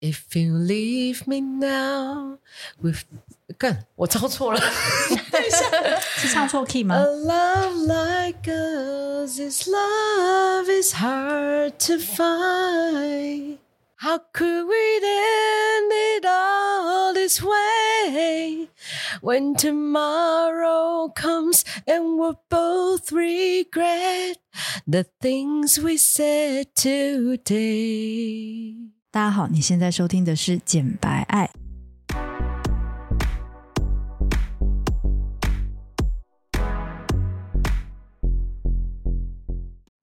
If you leave me now with 干，我唱错了，等一下，是唱错 key 吗？A love like us, this love is hard to find. How could we end it all this way? When tomorrow comes and we'll both regret the things we said today. 大家好，你现在收听的是《简白爱》。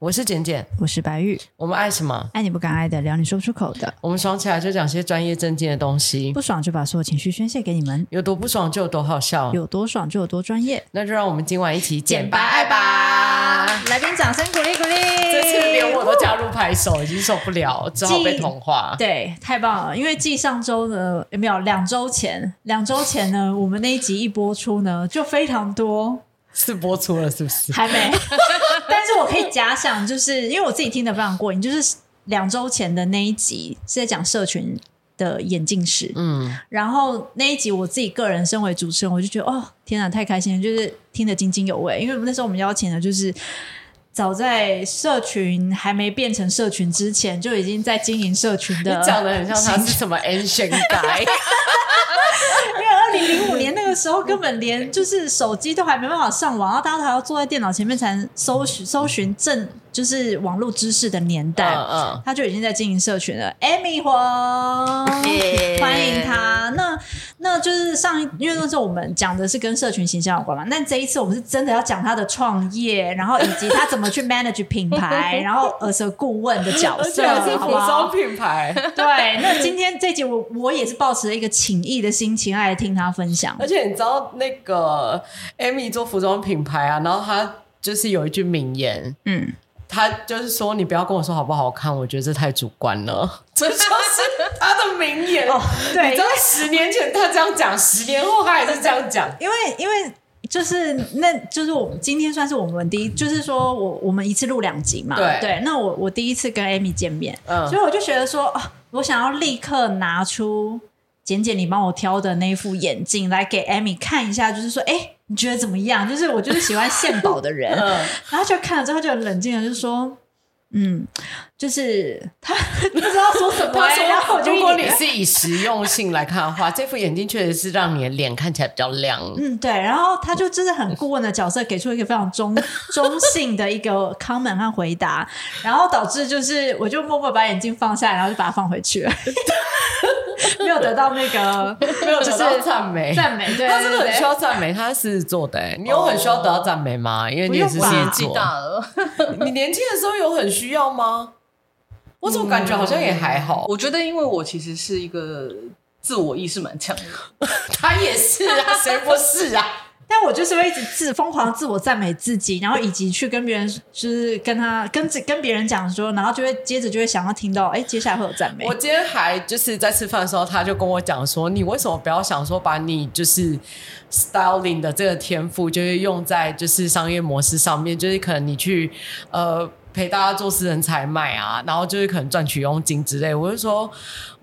我是简简，我是白玉。我们爱什么？爱你不敢爱的，聊你说不出口的。我们爽起来就讲些专业正经的东西，不爽就把所有情绪宣泄给你们。有多不爽就有多好笑，有多爽就有多专业。那就让我们今晚一起简白爱吧！来宾掌声鼓励鼓励。这次连我都加入拍手，已经受不了，只好被同化。对，太棒了！因为继上周呢，有没有两周前？两周前呢，我们那一集一播出呢，就非常多。是播出了是不是？还没，但是我可以假想，就是因为我自己听得非常过瘾，就是两周前的那一集是在讲社群的眼镜史，嗯，然后那一集我自己个人身为主持人，我就觉得哦，天哪，太开心了，就是听得津津有味，因为那时候我们邀请的就是早在社群还没变成社群之前就已经在经营社群的，讲的很像他是什么 ancient guy。零零五年那个时候，根本连就是手机都还没办法上网，然后大家都还要坐在电脑前面才能搜寻搜寻正就是网络知识的年代，嗯嗯，他就已经在经营社群了。Amy 黄 欢迎他。那那就是上一，因为那时候我们讲的是跟社群形象有关嘛，那这一次我们是真的要讲他的创业，然后以及他怎么去 manage 品牌，然后而是顾问的角色，而且是服装品牌。对，那今天这集我我也是抱持了一个情谊的心情来听他分享。而且你知道那个 Amy 做服装品牌啊，然后他就是有一句名言，嗯。他就是说，你不要跟我说好不好看，我觉得这太主观了。这就是他的名言。哦，对，你知道十年前他这样讲，十年后他也是这样讲。因为，因为就是那，就是我们今天算是我们第一，就是说我我们一次录两集嘛。对对。那我我第一次跟 Amy 见面，嗯，所以我就觉得说，哦，我想要立刻拿出简简你帮我挑的那副眼镜来给 Amy 看一下，就是说，哎。你觉得怎么样？就是我就是喜欢献宝的人，嗯、然后就看了之后就很冷静的，就是说，嗯，就是他 不知道说什么。他说，然后我就如果你是以实用性来看的话，这副眼镜确实是让你的脸看起来比较亮。嗯，对。然后他就真的很顾问的角色，给出一个非常中 中性的一个 comment 和回答，然后导致就是我就默默把眼镜放下来，然后就把它放回去了。没有得到那个，没有得到赞美，赞美。对，他真的很需要赞美，他是做的。你有很需要得到赞美吗？因为你也是年纪大了。你年轻的时候有很需要吗？我怎么感觉好像也还好。我觉得，因为我其实是一个自我意识蛮强的，他也是啊，谁不是啊？但我就是会一直自疯狂自我赞美自己，然后以及去跟别人，就是跟他跟跟别人讲说，然后就会接着就会想要听到，哎，接下来会有赞美。我今天还就是在吃饭的时候，他就跟我讲说，你为什么不要想说把你就是 styling 的这个天赋，就是用在就是商业模式上面，就是可能你去呃。陪大家做私人采买啊，然后就是可能赚取佣金之类。我就说，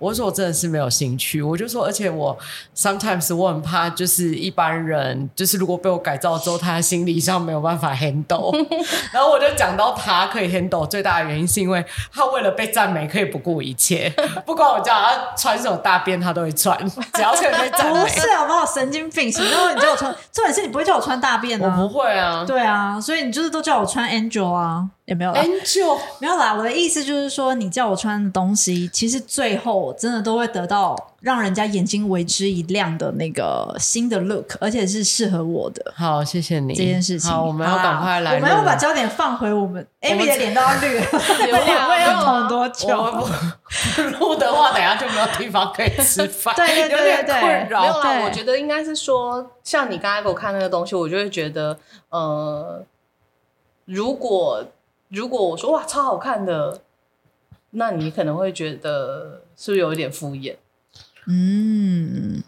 我就说我真的是没有兴趣。我就说，而且我 sometimes 我很怕，就是一般人，就是如果被我改造之后，他心理上没有办法 handle。然后我就讲到他可以 handle 最大的原因，是因为他为了被赞美，可以不顾一切，不管我叫他穿什么大便，他都会穿，只要可以被赞美。不是好不好？神经病！什么时候你叫我穿？重点是你不会叫我穿大便啊？我不会啊。对啊，所以你就是都叫我穿 Angel 啊。也没有啦，Angel 没有啦。我的意思就是说，你叫我穿的东西，其实最后真的都会得到让人家眼睛为之一亮的那个新的 look，而且是适合我的。好，谢谢你这件事情。好，我们要赶快来。我们要把焦点放回我们 Amy 的脸都要绿了，两位要等多久？录的话，等下就没有地方可以吃饭，对对对对，有点困扰。没有啦，我觉得应该是说，像你刚才给我看那个东西，我就会觉得，呃，如果。如果我说哇超好看的，那你可能会觉得是不是有一点敷衍？嗯，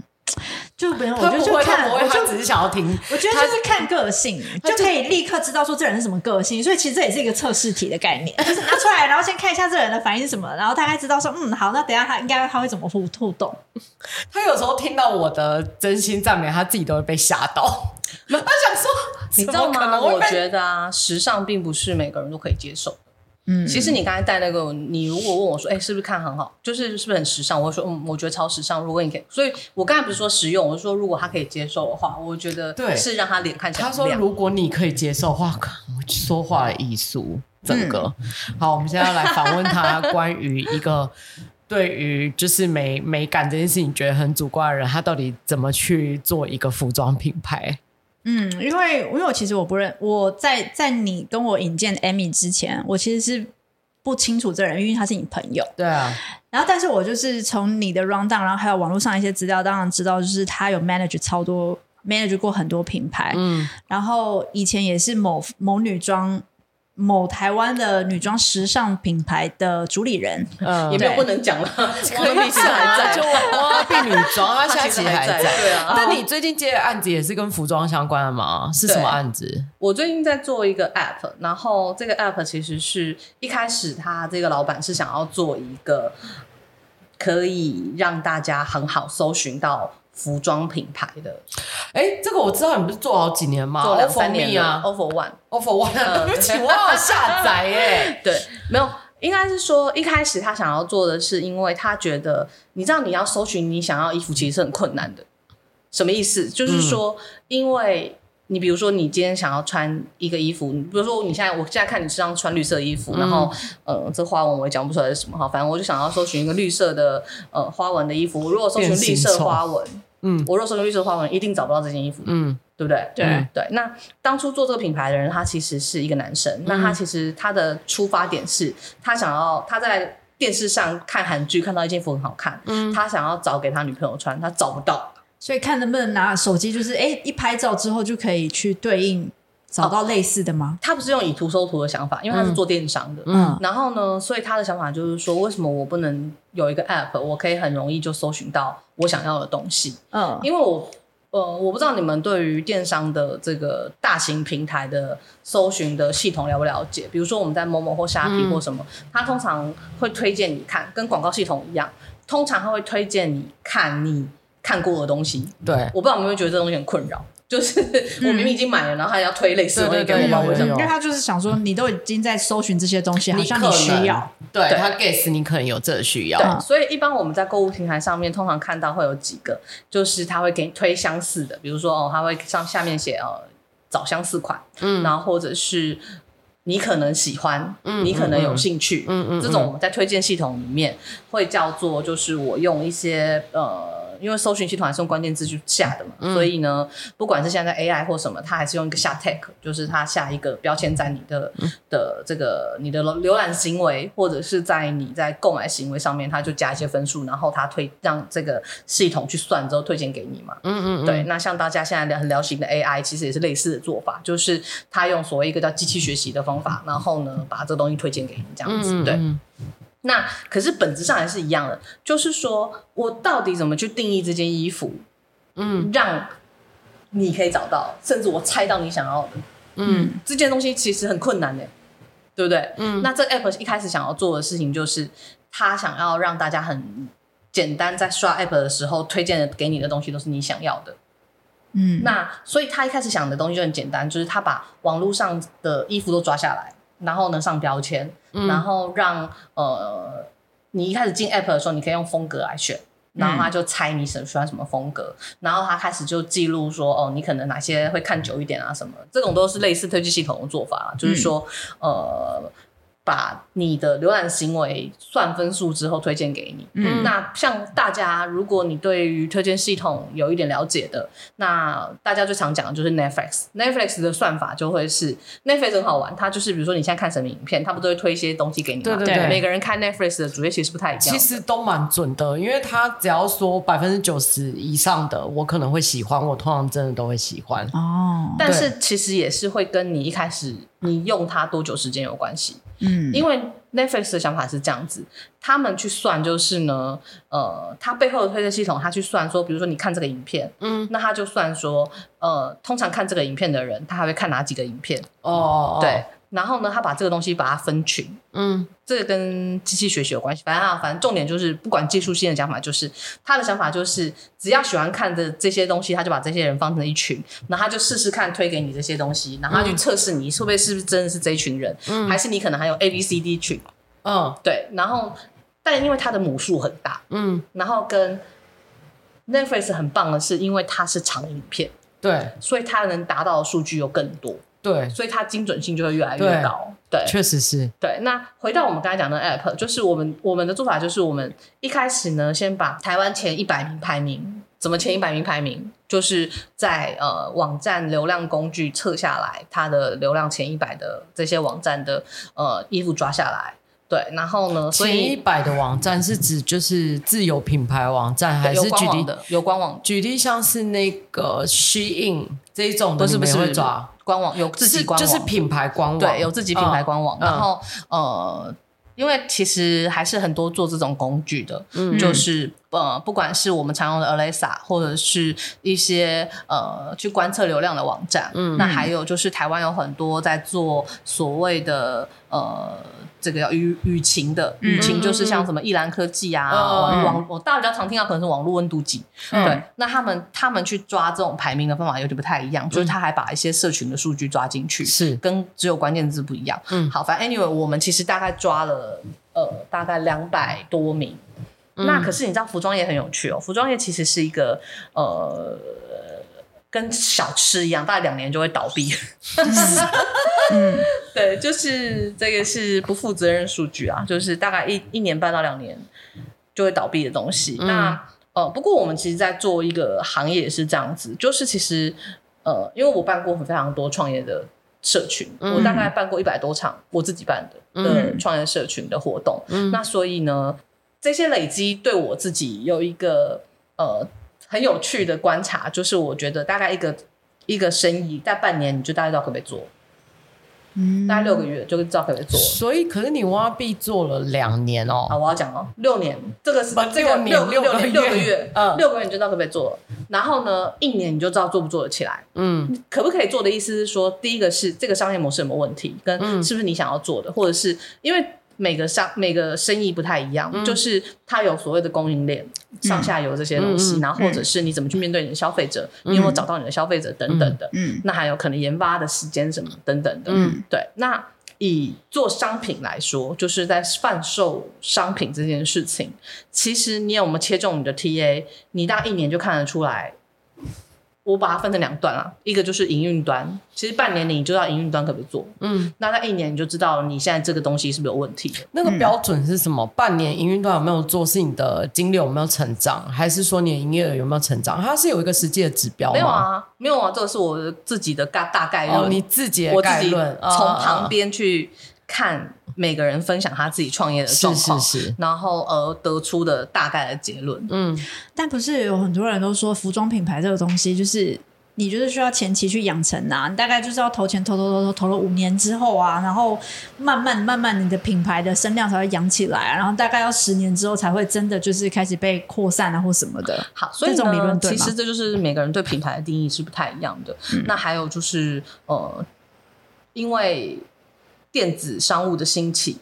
就没有，我觉得就看，我就只是想要听。我觉得就是看个性，就可以立刻知道说这人是什么个性。所以其实这也是一个测试题的概念，就是拿出来，然后先看一下这人的反应是什么，然后大概知道说，嗯，好，那等下他应该他会怎么互互动。他有时候听到我的真心赞美，他自己都会被吓到。他想说，你知道吗？我觉得啊，时尚并不是每个人都可以接受。嗯，其实你刚才带那个，你如果问我说，哎、欸，是不是看很好，就是是不是很时尚？我会说，嗯，我觉得超时尚。如果你可以，所以我刚才不是说实用，我是说如果他可以接受的话，我觉得对，是让他脸看起来。他说，如果你可以接受的话，我说话的艺术，整个、嗯、好。我们现在要来访问他，关于一个对于就是美美感这件事情觉得很主观的人，他到底怎么去做一个服装品牌？嗯，因为因为我其实我不认我在在你跟我引荐 Amy 之前，我其实是不清楚这人，因为他是你朋友。对啊。然后，但是我就是从你的 rundown，然后还有网络上一些资料，当然知道就是他有 manage 超多 manage 过很多品牌。嗯。然后以前也是某某女装。某台湾的女装时尚品牌的主理人，嗯，也没有不能讲了，可以讲啊，就哇，变女装啊，现在还在，对啊。但你最近接的案子也是跟服装相关的吗？是什么案子？我最近在做一个 app，然后这个 app 其实是一开始他这个老板是想要做一个可以让大家很好搜寻到。服装品牌的，哎，这个我知道，你不是做好几年吗？做两三年啊，All for One，Over One，对不起，我好下载耶。对，没有，应该是说一开始他想要做的是，因为他觉得，你知道你要搜寻你想要衣服，其实是很困难的。什么意思？就是说，因为。你比如说，你今天想要穿一个衣服，你比如说，你现在我现在看你身上穿绿色衣服，嗯、然后呃，这花纹我也讲不出来是什么哈，反正我就想要搜寻一个绿色的呃花纹的衣服。我如果搜寻绿色花纹，嗯，我如果搜寻绿色花纹，一定找不到这件衣服，嗯，对不对？对、嗯、对。那当初做这个品牌的人，他其实是一个男生，嗯、那他其实他的出发点是他想要他在电视上看韩剧看到一件衣服很好看，嗯，他想要找给他女朋友穿，他找不到。所以看能不能拿手机，就是哎，一拍照之后就可以去对应找到类似的吗？哦，他不是用以图搜图的想法，因为他是做电商的。嗯，然后呢，所以他的想法就是说，为什么我不能有一个 app，我可以很容易就搜寻到我想要的东西？嗯，因为我呃，我不知道你们对于电商的这个大型平台的搜寻的系统了不了解？比如说我们在某某或虾皮或什么，他通常会推荐你看，跟广告系统一样，通常他会推荐你看你。看过的东西，对，我不知道你们会觉得这东西很困扰，就是我明明已经买了，然后他要推类似的东西给我，为什么？因为他就是想说，你都已经在搜寻这些东西，好像你需要，对他 guess 你可能有这个需要，对，所以一般我们在购物平台上面通常看到会有几个，就是他会给你推相似的，比如说哦，他会上下面写哦，找相似款，嗯，然后或者是。你可能喜欢，嗯、你可能有兴趣，嗯嗯，这种我们在推荐系统里面会叫做，就是我用一些呃。因为搜寻系统还是用关键字去下的嘛，嗯、所以呢，不管是现在 AI 或什么，它还是用一个下 tag，就是它下一个标签在你的、嗯、的这个你的浏览行为，或者是在你在购买行为上面，它就加一些分数，然后它推让这个系统去算之后推荐给你嘛。嗯嗯，嗯对。那像大家现在很流行的 AI，其实也是类似的做法，就是它用所谓一个叫机器学习的方法，然后呢把这个东西推荐给你这样子，对。那可是本质上还是一样的，就是说我到底怎么去定义这件衣服，嗯，让你可以找到，甚至我猜到你想要的，嗯，这件东西其实很困难的，对不对？嗯，那这 app 一开始想要做的事情就是，他想要让大家很简单，在刷 app 的时候推荐的给你的东西都是你想要的，嗯，那所以他一开始想的东西就很简单，就是他把网络上的衣服都抓下来。然后呢，上标签，嗯、然后让呃，你一开始进 app 的时候，你可以用风格来选，然后他就猜你喜欢什么风格，嗯、然后他开始就记录说，哦，你可能哪些会看久一点啊，什么，这种都是类似推荐系统的做法，嗯、就是说，呃。把你的浏览行为算分数之后推荐给你。嗯，那像大家，如果你对于推荐系统有一点了解的，那大家最常讲的就是 Netflix。Netflix 的算法就会是 Netflix 很好玩，它就是比如说你现在看什么影片，它不都会推一些东西给你吗？对对对。每个人看 Netflix 的主页其实不太一样，其实都蛮准的，因为它只要说百分之九十以上的，我可能会喜欢，我通常真的都会喜欢。哦，但是其实也是会跟你一开始你用它多久时间有关系。嗯，因为 Netflix 的想法是这样子，他们去算就是呢，呃，他背后的推荐系统，他去算说，比如说你看这个影片，嗯，那他就算说，呃，通常看这个影片的人，他还会看哪几个影片？哦，对。然后呢，他把这个东西把它分群，嗯，这个跟机器学习有关系。反正啊，反正重点就是，不管技术性的讲法，就是他的想法就是，只要喜欢看的这些东西，他就把这些人放成一群，然后他就试试看推给你这些东西，然后他去测试你会不会是不是真的是这一群人，嗯，还是你可能还有 A B C D 群，嗯，对。然后，但因为它的母数很大，嗯，然后跟 Netflix 很棒的是，因为它是长影片，对，所以它能达到的数据又更多。对，所以它精准性就会越来越高。对，确实是。对，那回到我们刚才讲的 App，就是我们我们的做法就是，我们一开始呢，先把台湾前一百名排名，怎么前一百名排名，就是在呃网站流量工具测下来，它的流量前一百的这些网站的呃衣服抓下来。对，然后呢？前一百的网站是指就是自有品牌网站，还是举例的有官网？举例像是那个 Shein 这一种的，不是不是抓官网有自己官网，就是品牌官网，对，有自己品牌官网。嗯、然后呃，因为其实还是很多做这种工具的，嗯、就是。呃，不管是我们常用的 Alexa，或者是一些呃去观测流量的网站，嗯，那还有就是台湾有很多在做所谓的呃这个叫雨雨晴的雨晴，就是像什么易兰科技啊，嗯、网我大家常听到可能是网络温度计，嗯、对，那他们他们去抓这种排名的方法有点不太一样，嗯、就是他还把一些社群的数据抓进去，是跟只有关键字不一样。嗯，好，反正 anyway，我们其实大概抓了呃大概两百多名。那可是你知道服装业很有趣哦，服装业其实是一个呃，跟小吃一样，大概两年就会倒闭。嗯，对，就是这个是不负责任数据啊，就是大概一一年半到两年就会倒闭的东西。嗯、那呃，不过我们其实，在做一个行业也是这样子，就是其实呃，因为我办过非常多创业的社群，嗯、我大概办过一百多场我自己办的的创业社群的活动，嗯、那所以呢。这些累积对我自己有一个呃很有趣的观察，就是我觉得大概一个一个生意在半年你就大概知道可不可以做，嗯，大概六个月就知道可不可以做。所以，可是你挖币做了两年哦，啊，我要讲哦，六年，这个是这个六六年六个月，嗯，六个月你就知道可不可以做了。然后呢，一年你就知道做不做得起来，嗯，可不可以做的意思是说，第一个是这个商业模式有没有问题，跟是不是你想要做的，或者是因为。每个商每个生意不太一样，嗯、就是它有所谓的供应链、嗯、上下游这些东西，嗯、然后或者是你怎么去面对你的消费者，嗯、你有没有找到你的消费者等等的，嗯，那还有可能研发的时间什么等等的，嗯，对。那以做商品来说，就是在贩售商品这件事情，其实你有没有切中你的 TA，你大概一年就看得出来。我把它分成两段啊，一个就是营运端，其实半年你就知道营运端可不可以做，嗯，那在一年你就知道你现在这个东西是不是有问题。那个标准是什么？半年营运端有没有做，是你的金流有没有成长，还是说你的营业额有没有成长？它是有一个实际的指标吗？没有啊，没有啊，这个是我自己的大大概论，哦，你自己的概论，从旁边去。看每个人分享他自己创业的状况，是是是，然后而得出的大概的结论。嗯，但不是有很多人都说服装品牌这个东西，就是你就是需要前期去养成啊，你大概就是要投钱投投投投投了五年之后啊，然后慢慢慢慢你的品牌的声量才会养起来啊，然后大概要十年之后才会真的就是开始被扩散啊或什么的。好，所以这种理论对吗？其实这就是每个人对品牌的定义是不太一样的。嗯，那还有就是呃，因为。电子商务的兴起，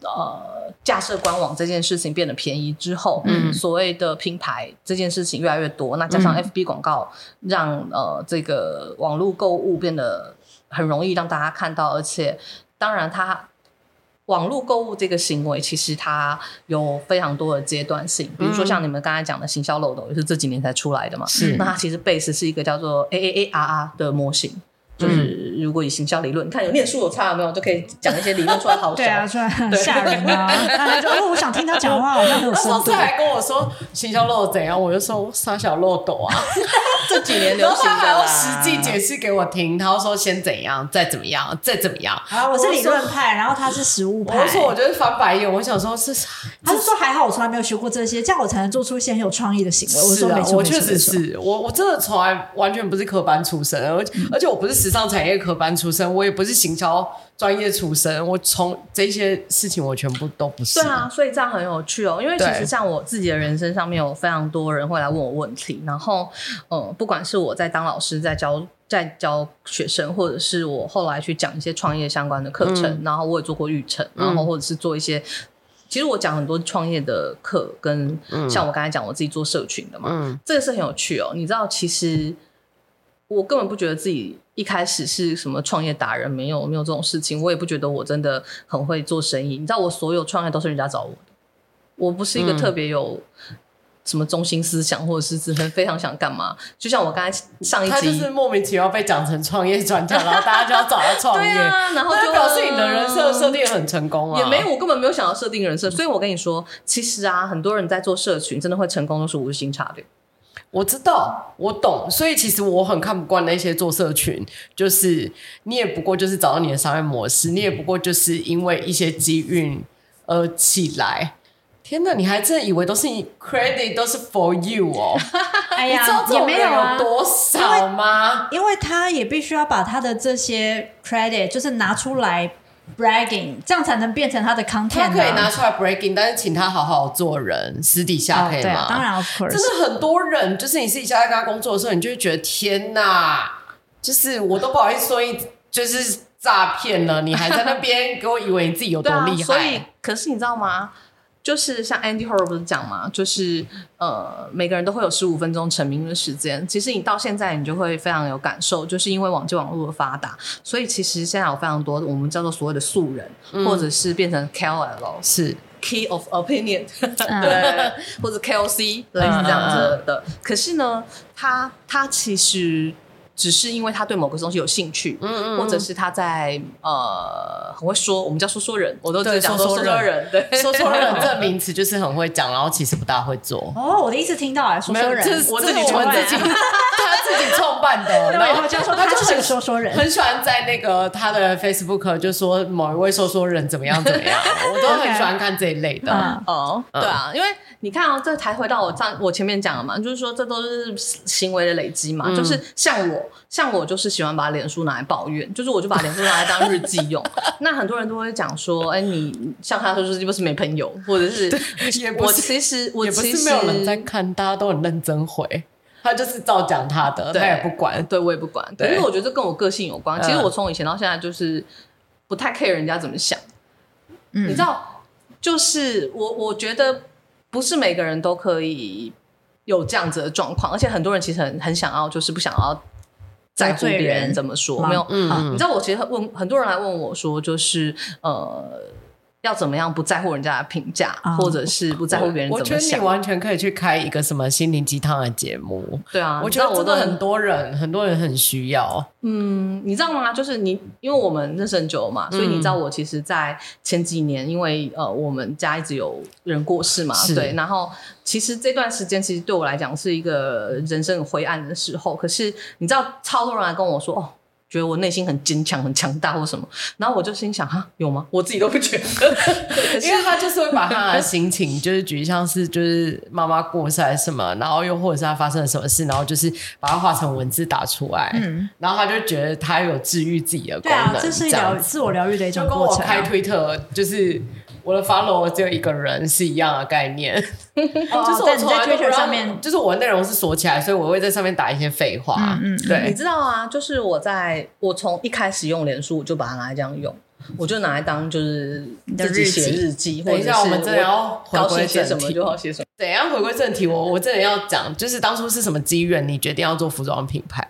呃，架设官网这件事情变得便宜之后，嗯，所谓的品牌这件事情越来越多，那加上 FB 广告让，让呃这个网络购物变得很容易让大家看到，而且当然它网络购物这个行为其实它有非常多的阶段性，比如说像你们刚才讲的行销漏斗也是这几年才出来的嘛，是，那它其实 base 是一个叫做 AAARR 的模型。就是如果以行销理论，你看有念书有差有没有，就可以讲一些理论出来好笑。对啊，出来很吓人啊！他就哦，我想听他讲话，好像很有深度。他还跟我说行销漏斗怎样，我就说傻小漏斗啊。这几年流行的，他还要实际解释给我听。他说先怎样，再怎么样，再怎么样。好，我是理论派，然后他是实物派。我说我觉得翻白眼，我想说是？他是说还好，我从来没有学过这些，这样我才能做出一些很有创意的行为。我说没错，我确实是我，我真的从来完全不是科班出身，而而且我不是实。尚产业科班出身，我也不是行销专业出身，我从这些事情我全部都不是。对啊，所以这样很有趣哦。因为其实像我自己的人生上面有非常多人会来问我问题，然后呃，不管是我在当老师在教在教学生，或者是我后来去讲一些创业相关的课程，嗯、然后我也做过育成，然后或者是做一些。其实我讲很多创业的课，跟像我刚才讲我自己做社群的嘛，嗯、这个是很有趣哦。你知道，其实我根本不觉得自己一开始是什么创业达人，没有没有这种事情。我也不觉得我真的很会做生意。你知道，我所有创业都是人家找我的，我不是一个特别有。嗯什么中心思想，或者是是很非常想干嘛？就像我刚才上一集，他就是莫名其妙被讲成创业专家，然后大家就要找他创业，对啊，然后就表示你的人设设定很成功啊。也没有，我根本没有想要设定人设，所以我跟你说，其实啊，很多人在做社群，真的会成功，都是无心插柳。我知道，我懂，所以其实我很看不惯那些做社群，就是你也不过就是找到你的商业模式，你也不过就是因为一些机运而起来。天哪，你还真的以为都是你 credit 都是 for you 哦？哎呀，你知道这种人有多少吗？因为他也必须要把他的这些 credit 就是拿出来 bragging，这样才能变成他的 content。他可以拿出来 bragging，但是请他好好做人，私底下可以吗？当然，of course。真的很多人，就是你私底下在跟他工作的时候，你就会觉得天哪，就是我都不好意思说一，就是诈骗了，你还在那边 给我以为你自己有多厉害。所以，可是你知道吗？就是像 Andy Horowitz 讲嘛，就是呃，每个人都会有十五分钟成名的时间。其实你到现在，你就会非常有感受，就是因为网际网络的发达，所以其实现在有非常多我们叫做所谓的素人，嗯、或者是变成 KOL，是 Key of Opinion，对，或者 KOC 类似这样子的。嗯、可是呢，他他其实。只是因为他对某个东西有兴趣，嗯嗯，或者是他在呃很会说，我们叫说说人，我都在讲说说人，对，说说人 这个名词就是很会讲，然后其实不大会做。哦，我第一次听到啊，说说人，这是我自己创自己，他自己创办的，然后就说他就是个说说人，很喜欢在那个他的 Facebook 就说某一位说说人怎么样怎么样，我都很喜欢看这一类的。哦，对啊，因为。你看哦，这才回到我上我前面讲了嘛，就是说这都是行为的累积嘛。嗯、就是像我，像我就是喜欢把脸书拿来抱怨，就是我就把脸书拿来当日记用。那很多人都会讲说，哎，你像他说是不是没朋友，或者是，也我其实我其实没有人在看，大家都很认真回，他就是照讲他的，对他也不管，对我也不管，对，因为我觉得这跟我个性有关。其实我从以前到现在就是不太 care 人家怎么想，嗯、你知道，就是我我觉得。不是每个人都可以有这样子的状况，而且很多人其实很很想要，就是不想要在乎别人怎么说。没有，嗯，你知道我其实问很多人来问我说，就是呃。要怎么样不在乎人家的评价，哦、或者是不在乎别人怎么想？我觉得你完全可以去开一个什么心灵鸡汤的节目。对啊，我觉得真的很多人，很多人很需要。嗯，你知道吗？就是你，因为我们认识很久嘛，所以你知道我其实，在前几年，因为呃，我们家一直有人过世嘛，对，然后其实这段时间其实对我来讲是一个人生很灰暗的时候。可是你知道，超多人来跟我说哦。觉得我内心很坚强、很强大，或什么，然后我就心想哈，有吗？我自己都不觉得，因为他就是会把他的心情，就是举像是就是妈妈过世还是什么，然后又或者是他发生了什么事，然后就是把它画成文字打出来，嗯，然后他就觉得他有治愈自己的功能，这是疗自我疗愈的一种过程。开推特就是。我的 follow 只有一个人是一样的概念，就是我从来都不让，就是我的内容是锁起来，所以我会在上面打一些废话。嗯，对，你知道啊，就是我在我从一开始用脸书，我就把它拿来这样用，我就拿来当就是自己写日记。等一下，我们真的要回归正题，什么就好写什么。等一下回归正题，我我真的要讲，就是当初是什么机缘，你决定要做服装品牌？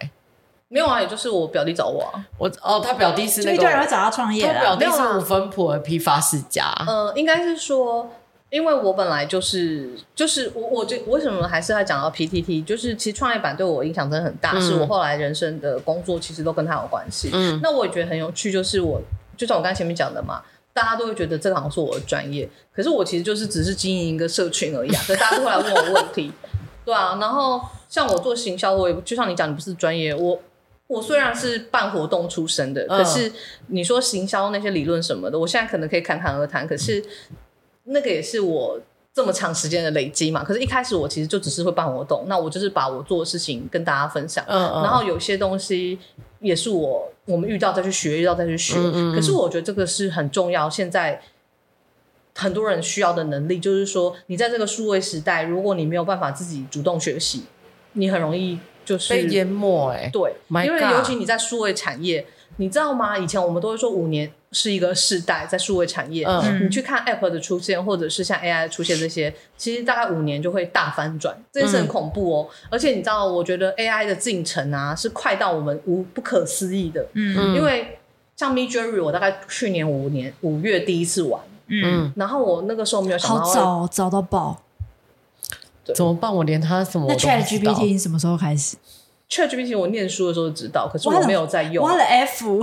没有啊，也就是我表弟找我啊。我哦，他表弟是那个，一堆人会找他创业。他表弟是五分埔的批发世家。呃，应该是说，因为我本来就是就是我，我这为什么还是要讲到 PTT？就是其实创业板对我影响真的很大，嗯、是我后来人生的工作其实都跟他有关系。嗯，那我也觉得很有趣，就是我就像我刚才前面讲的嘛，大家都会觉得这个好像是我的专业，可是我其实就是只是经营一个社群而已啊。所以大家都会来问我问题，对啊。然后像我做行销，我也就像你讲，你不是专业，我。我虽然是办活动出身的，可是你说行销那些理论什么的，我现在可能可以侃侃而谈。可是那个也是我这么长时间的累积嘛。可是，一开始我其实就只是会办活动，那我就是把我做的事情跟大家分享。嗯嗯。然后有些东西也是我我们遇到再去学，遇到再去学。嗯，可是我觉得这个是很重要，现在很多人需要的能力，就是说你在这个数位时代，如果你没有办法自己主动学习，你很容易就是被淹没。哎，对，My 因为尤其你在数位产业。你知道吗？以前我们都会说五年是一个世代，在数位产业，嗯、你去看 App 的出现，或者是像 AI 的出现这些，其实大概五年就会大翻转，这件事很恐怖哦。嗯、而且你知道，我觉得 AI 的进程啊，是快到我们无不可思议的。嗯，因为像 Midjourney，我大概去年五年五月第一次玩，嗯，然后我那个时候没有想到，好早早到爆，对怎么办？我连他什么都不知道。那 ChatGPT 什么时候开始？ChatGPT 我念书的时候知道，可是我没有在用。挖了 F，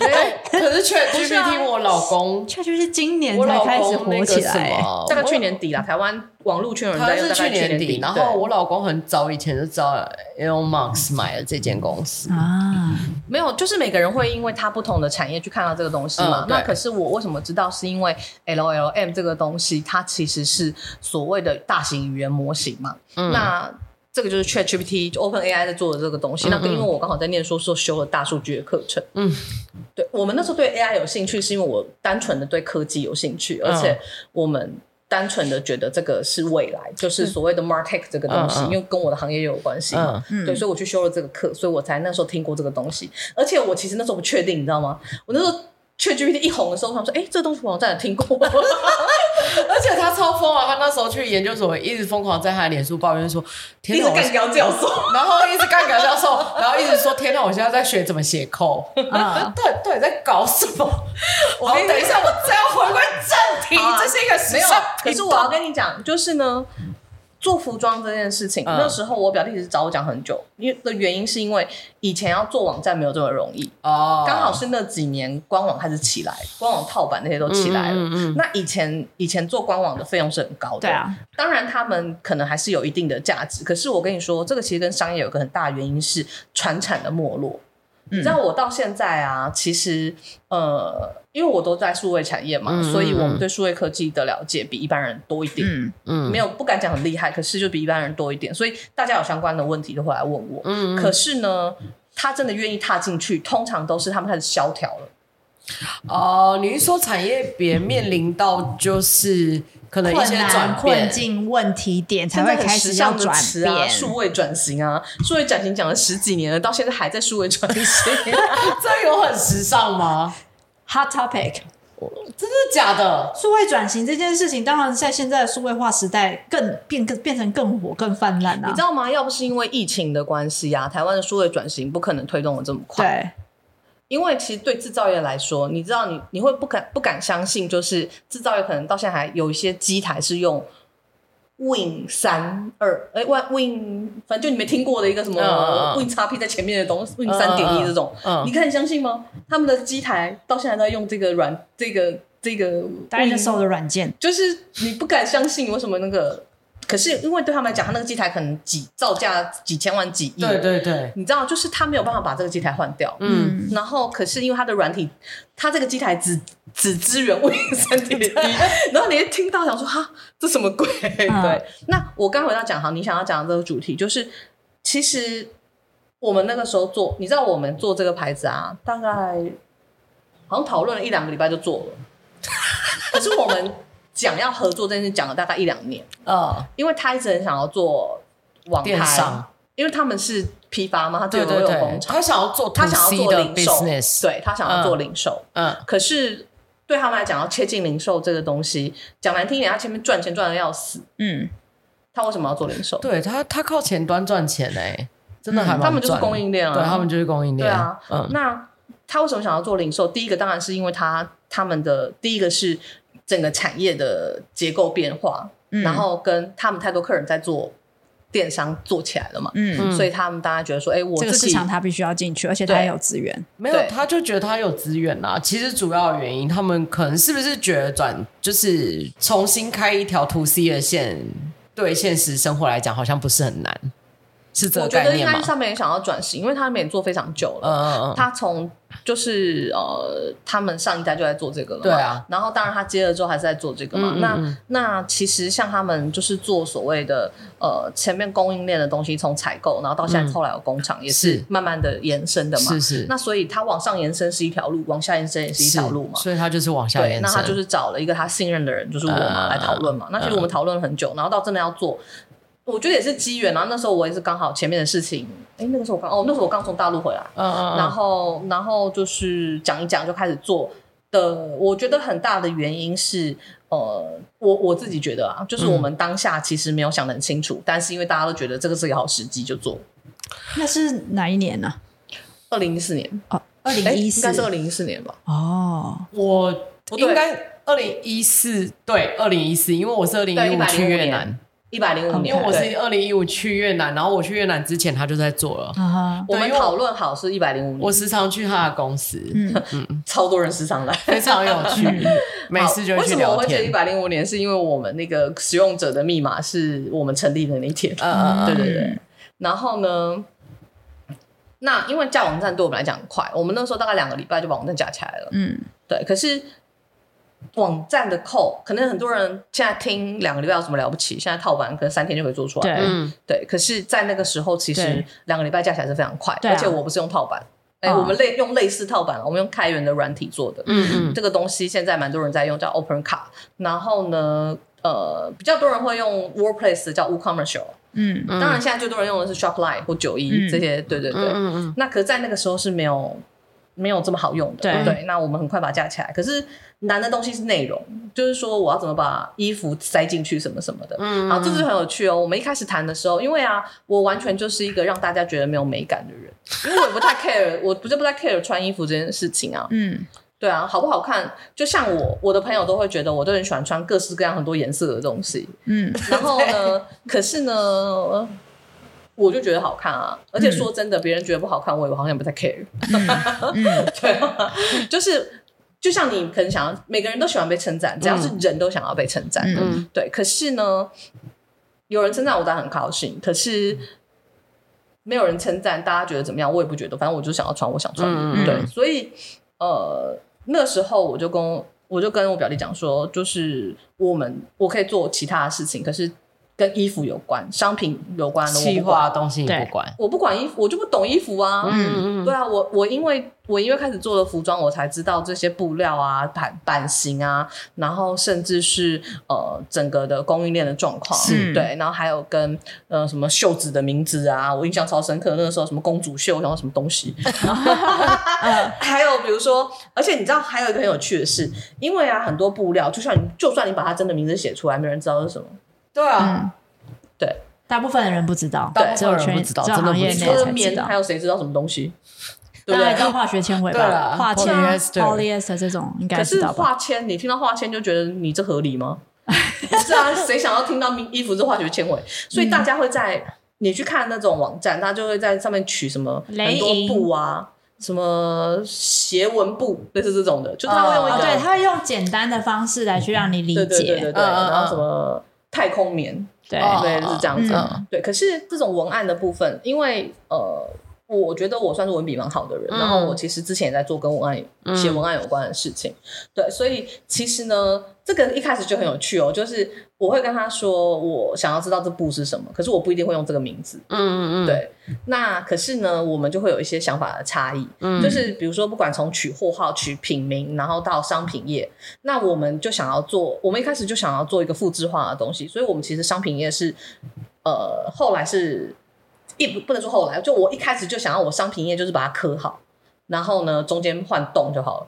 没有。可是 ChatGPT 我老公，ChatGPT 今年才开始火起来，大概去年底啦。台湾网络圈有人在用，是去年底。然后我老公很早以前就知道 Elon Musk 买了这间公司啊。没有，就是每个人会因为他不同的产业去看到这个东西嘛。那可是我为什么知道？是因为 LLM 这个东西，它其实是所谓的大型语言模型嘛。那这个就是 ChatGPT 就 OpenAI 在做的这个东西。嗯嗯，那个因为我刚好在念书时候修了大数据的课程。嗯，对，我们那时候对 AI 有兴趣，是因为我单纯的对科技有兴趣，而且我们单纯的觉得这个是未来，就是所谓的 MarTech 这个东西，因为跟我的行业也有关系嘛。嗯，对，所以我去修了这个课，所以我才那时候听过这个东西。而且我其实那时候不确定，你知道吗？我那时候。ChatGPT 一红的时候，他们说：“哎、欸，这个东西网站有听过。”而且他超疯啊！他那时候去研究所，一直疯狂在他的脸书抱怨说：“天哪，一直干掉教授，然后一直干掉教授，然后一直说：天哪，我现在在学怎么写 code。啊”对对，在搞什么？我等一下，我再要回归正题，啊、这是一个时尚。可是我要跟你讲，就是呢。做服装这件事情，嗯、那时候我表弟一直找我讲很久，因为的原因是因为以前要做网站没有这么容易哦，刚好是那几年官网开始起来，官网套版那些都起来了。嗯那以前以前做官网的费用是很高的，对啊，当然他们可能还是有一定的价值，可是我跟你说，这个其实跟商业有个很大的原因是传产的没落。你知道我到现在啊，其实呃，因为我都在数位产业嘛，嗯、所以我们对数位科技的了解比一般人多一点。嗯嗯，没有不敢讲很厉害，可是就比一般人多一点，所以大家有相关的问题都会来问我。嗯，可是呢，他真的愿意踏进去，通常都是他们开始萧条了。哦、呃，你是说产业别面临到就是？可能一些转困境问题点才会开始要转变，数位转型啊，数位转型讲了十几年了，到现在还在数位转型，这有很时尚吗？Hot topic，真的假的？数位转型这件事情，当然在现在的数位化时代更变更变成更火更泛滥啊！你知道吗？要不是因为疫情的关系啊，台湾的数位转型不可能推动的这么快。对。因为其实对制造业来说，你知道你，你你会不敢不敢相信，就是制造业可能到现在还有一些机台是用 Win 三二，哎，Win，反正就你没听过的一个什么 Win XP 在前面的东西，Win 三点一这种，你看你相信吗？他们的机台到现在都在用这个软，这个这个 Dinosaur 的软件，就是你不敢相信为什么那个。可是因为对他们来讲，他那个机台可能几造价几千万几亿，对对对，你知道，就是他没有办法把这个机台换掉，嗯，然后可是因为他的软体，他这个机台只 只支援 Win 三点一，然后你一听到想说哈，这什么鬼？对，那我刚回到讲哈，你想要讲的这个主题就是，其实我们那个时候做，你知道我们做这个牌子啊，大概好像讨论了一两个礼拜就做了，可是我们。讲要合作这件事讲了大概一两年，呃，因为他一直很想要做网拍，商。因为他们是批发嘛，他自己有工厂，他想要做他想要做零售，对，他想要做零售，嗯，嗯。可是对他们来讲要切进零售这个东西，讲难听一点，他前面赚钱赚的要死，嗯，他为什么要做零售？对他，他靠前端赚钱哎、欸，真的还他们就是供应链啊，对，他们就是供应链，对啊，嗯，那他为什么想要做零售？第一个当然是因为他他们的第一个是。整个产业的结构变化，嗯、然后跟他们太多客人在做电商做起来了嘛，嗯，所以他们大家觉得说，哎，我这个市场他必须要进去，而且他也有资源，没有他就觉得他有资源啦。其实主要的原因，他们可能是不是觉得转就是重新开一条 to C 的线，对现实生活来讲好像不是很难。是这个我觉得应该是是上面也想要转型，因为他们也做非常久了。嗯嗯嗯，他从就是呃，他们上一代就在做这个了嘛。对啊。然后当然他接了之后还是在做这个嘛。嗯嗯嗯那那其实像他们就是做所谓的呃前面供应链的东西，从采购然后到现在后来有工厂，也是慢慢的延伸的嘛。是是。那所以他往上延伸是一条路，往下延伸也是一条路嘛。所以他就是往下延伸。那他就是找了一个他信任的人，就是我嘛，来讨论嘛。那其实我们讨论了很久，然后到真的要做。我觉得也是机缘，啊那时候我也是刚好前面的事情，哎，那个时候我刚哦，那时候我刚从大陆回来，嗯嗯，然后然后就是讲一讲就开始做的，我觉得很大的原因是，呃，我我自己觉得啊，就是我们当下其实没有想得很清楚，嗯、但是因为大家都觉得这个是一个好时机，就做。那是哪一年呢、啊？二零一四年哦，二零一四应该是二零一四年吧？哦，我应该二零一四对，二零一四，因为我是二零一五去越南。一百零五年，因为我是二零一五去越南，然后我去越南之前他就在做了。我们讨论好是一百零五年。我时常去他的公司，嗯嗯，超多人时常来，非常有趣。每次就去聊。为什么我会觉得一百零五年？是因为我们那个使用者的密码是我们成立的那天。嗯嗯，对对对。然后呢，那因为架网站对我们来讲很快，我们那时候大概两个礼拜就把网站架起来了。嗯，对。可是。网站的 code 可能很多人现在听两个礼拜有什么了不起？现在套版可能三天就可以做出来。对，对。可是，在那个时候，其实两个礼拜加起来是非常快。而且我不是用套版，哎，我们类用类似套版，我们用开源的软体做的。嗯嗯。这个东西现在蛮多人在用，叫 OpenCart。然后呢，呃，比较多人会用 WordPress 叫 WooCommercial。嗯。当然，现在最多人用的是 Shopline 或九一这些。对对对。嗯嗯。那可是，在那个时候是没有。没有这么好用的，对，对，那我们很快把它架起来。可是难的东西是内容，就是说我要怎么把衣服塞进去什么什么的。嗯，好，这个就很有趣哦。我们一开始谈的时候，因为啊，我完全就是一个让大家觉得没有美感的人，因为我不太 care，我不就不太 care 穿衣服这件事情啊。嗯，对啊，好不好看？就像我，我的朋友都会觉得我都很喜欢穿各式各样很多颜色的东西。嗯，然后呢，可是呢。我就觉得好看啊，而且说真的，别人觉得不好看，我也好像不太 care。对，就是就像你可能想要，每个人都喜欢被称赞，只要是人都想要被称赞嗯。对，可是呢，有人称赞我当然很高兴，可是没有人称赞，大家觉得怎么样？我也不觉得，反正我就想要穿我想穿的。对，所以呃，那时候我就跟我就跟我表弟讲说，就是我们我可以做其他的事情，可是。跟衣服有关、商品有关的，企划东西你不管，我不管衣服，我就不懂衣服啊。嗯嗯，对啊，我我因为我因为开始做了服装，我才知道这些布料啊、版版型啊，然后甚至是呃整个的供应链的状况，是对，然后还有跟呃什么袖子的名字啊，我印象超深刻。那个时候什么公主袖，然后什么东西 还有比如说，而且你知道还有一个很有趣的事，因为啊很多布料，就算你就算你把它真的名字写出来，没人知道是什么。对啊，对，大部分的人不知道，大部分人不知道，真的不知道。棉还有谁知道什么东西？大概都化学纤维吧，化纤、polyester 这种应该知道。可是化纤，你听到化纤就觉得你这合理吗？是啊，谁想要听到衣服是化学纤维？所以大家会在你去看那种网站，他就会在上面取什么很多布啊，什么斜纹布，类似这种的，就他会用一个，对，他会用简单的方式来去让你理解，对对对，然后什么。太空棉，对对是这样子，嗯、对。可是这种文案的部分，因为呃，我觉得我算是文笔蛮好的人，嗯、然后我其实之前也在做跟文案写文案有关的事情，嗯、对，所以其实呢，这个一开始就很有趣哦，就是我会跟他说，我想要知道这布是什么，可是我不一定会用这个名字，嗯嗯嗯，对。那可是呢，我们就会有一些想法的差异，嗯，就是比如说，不管从取货号、取品名，然后到商品页，那我们就想要做，我们一开始就想要做一个复制化的东西，所以我们其实商品页是，呃，后来是一不不能说后来，就我一开始就想要我商品页就是把它刻好，然后呢中间换洞就好了。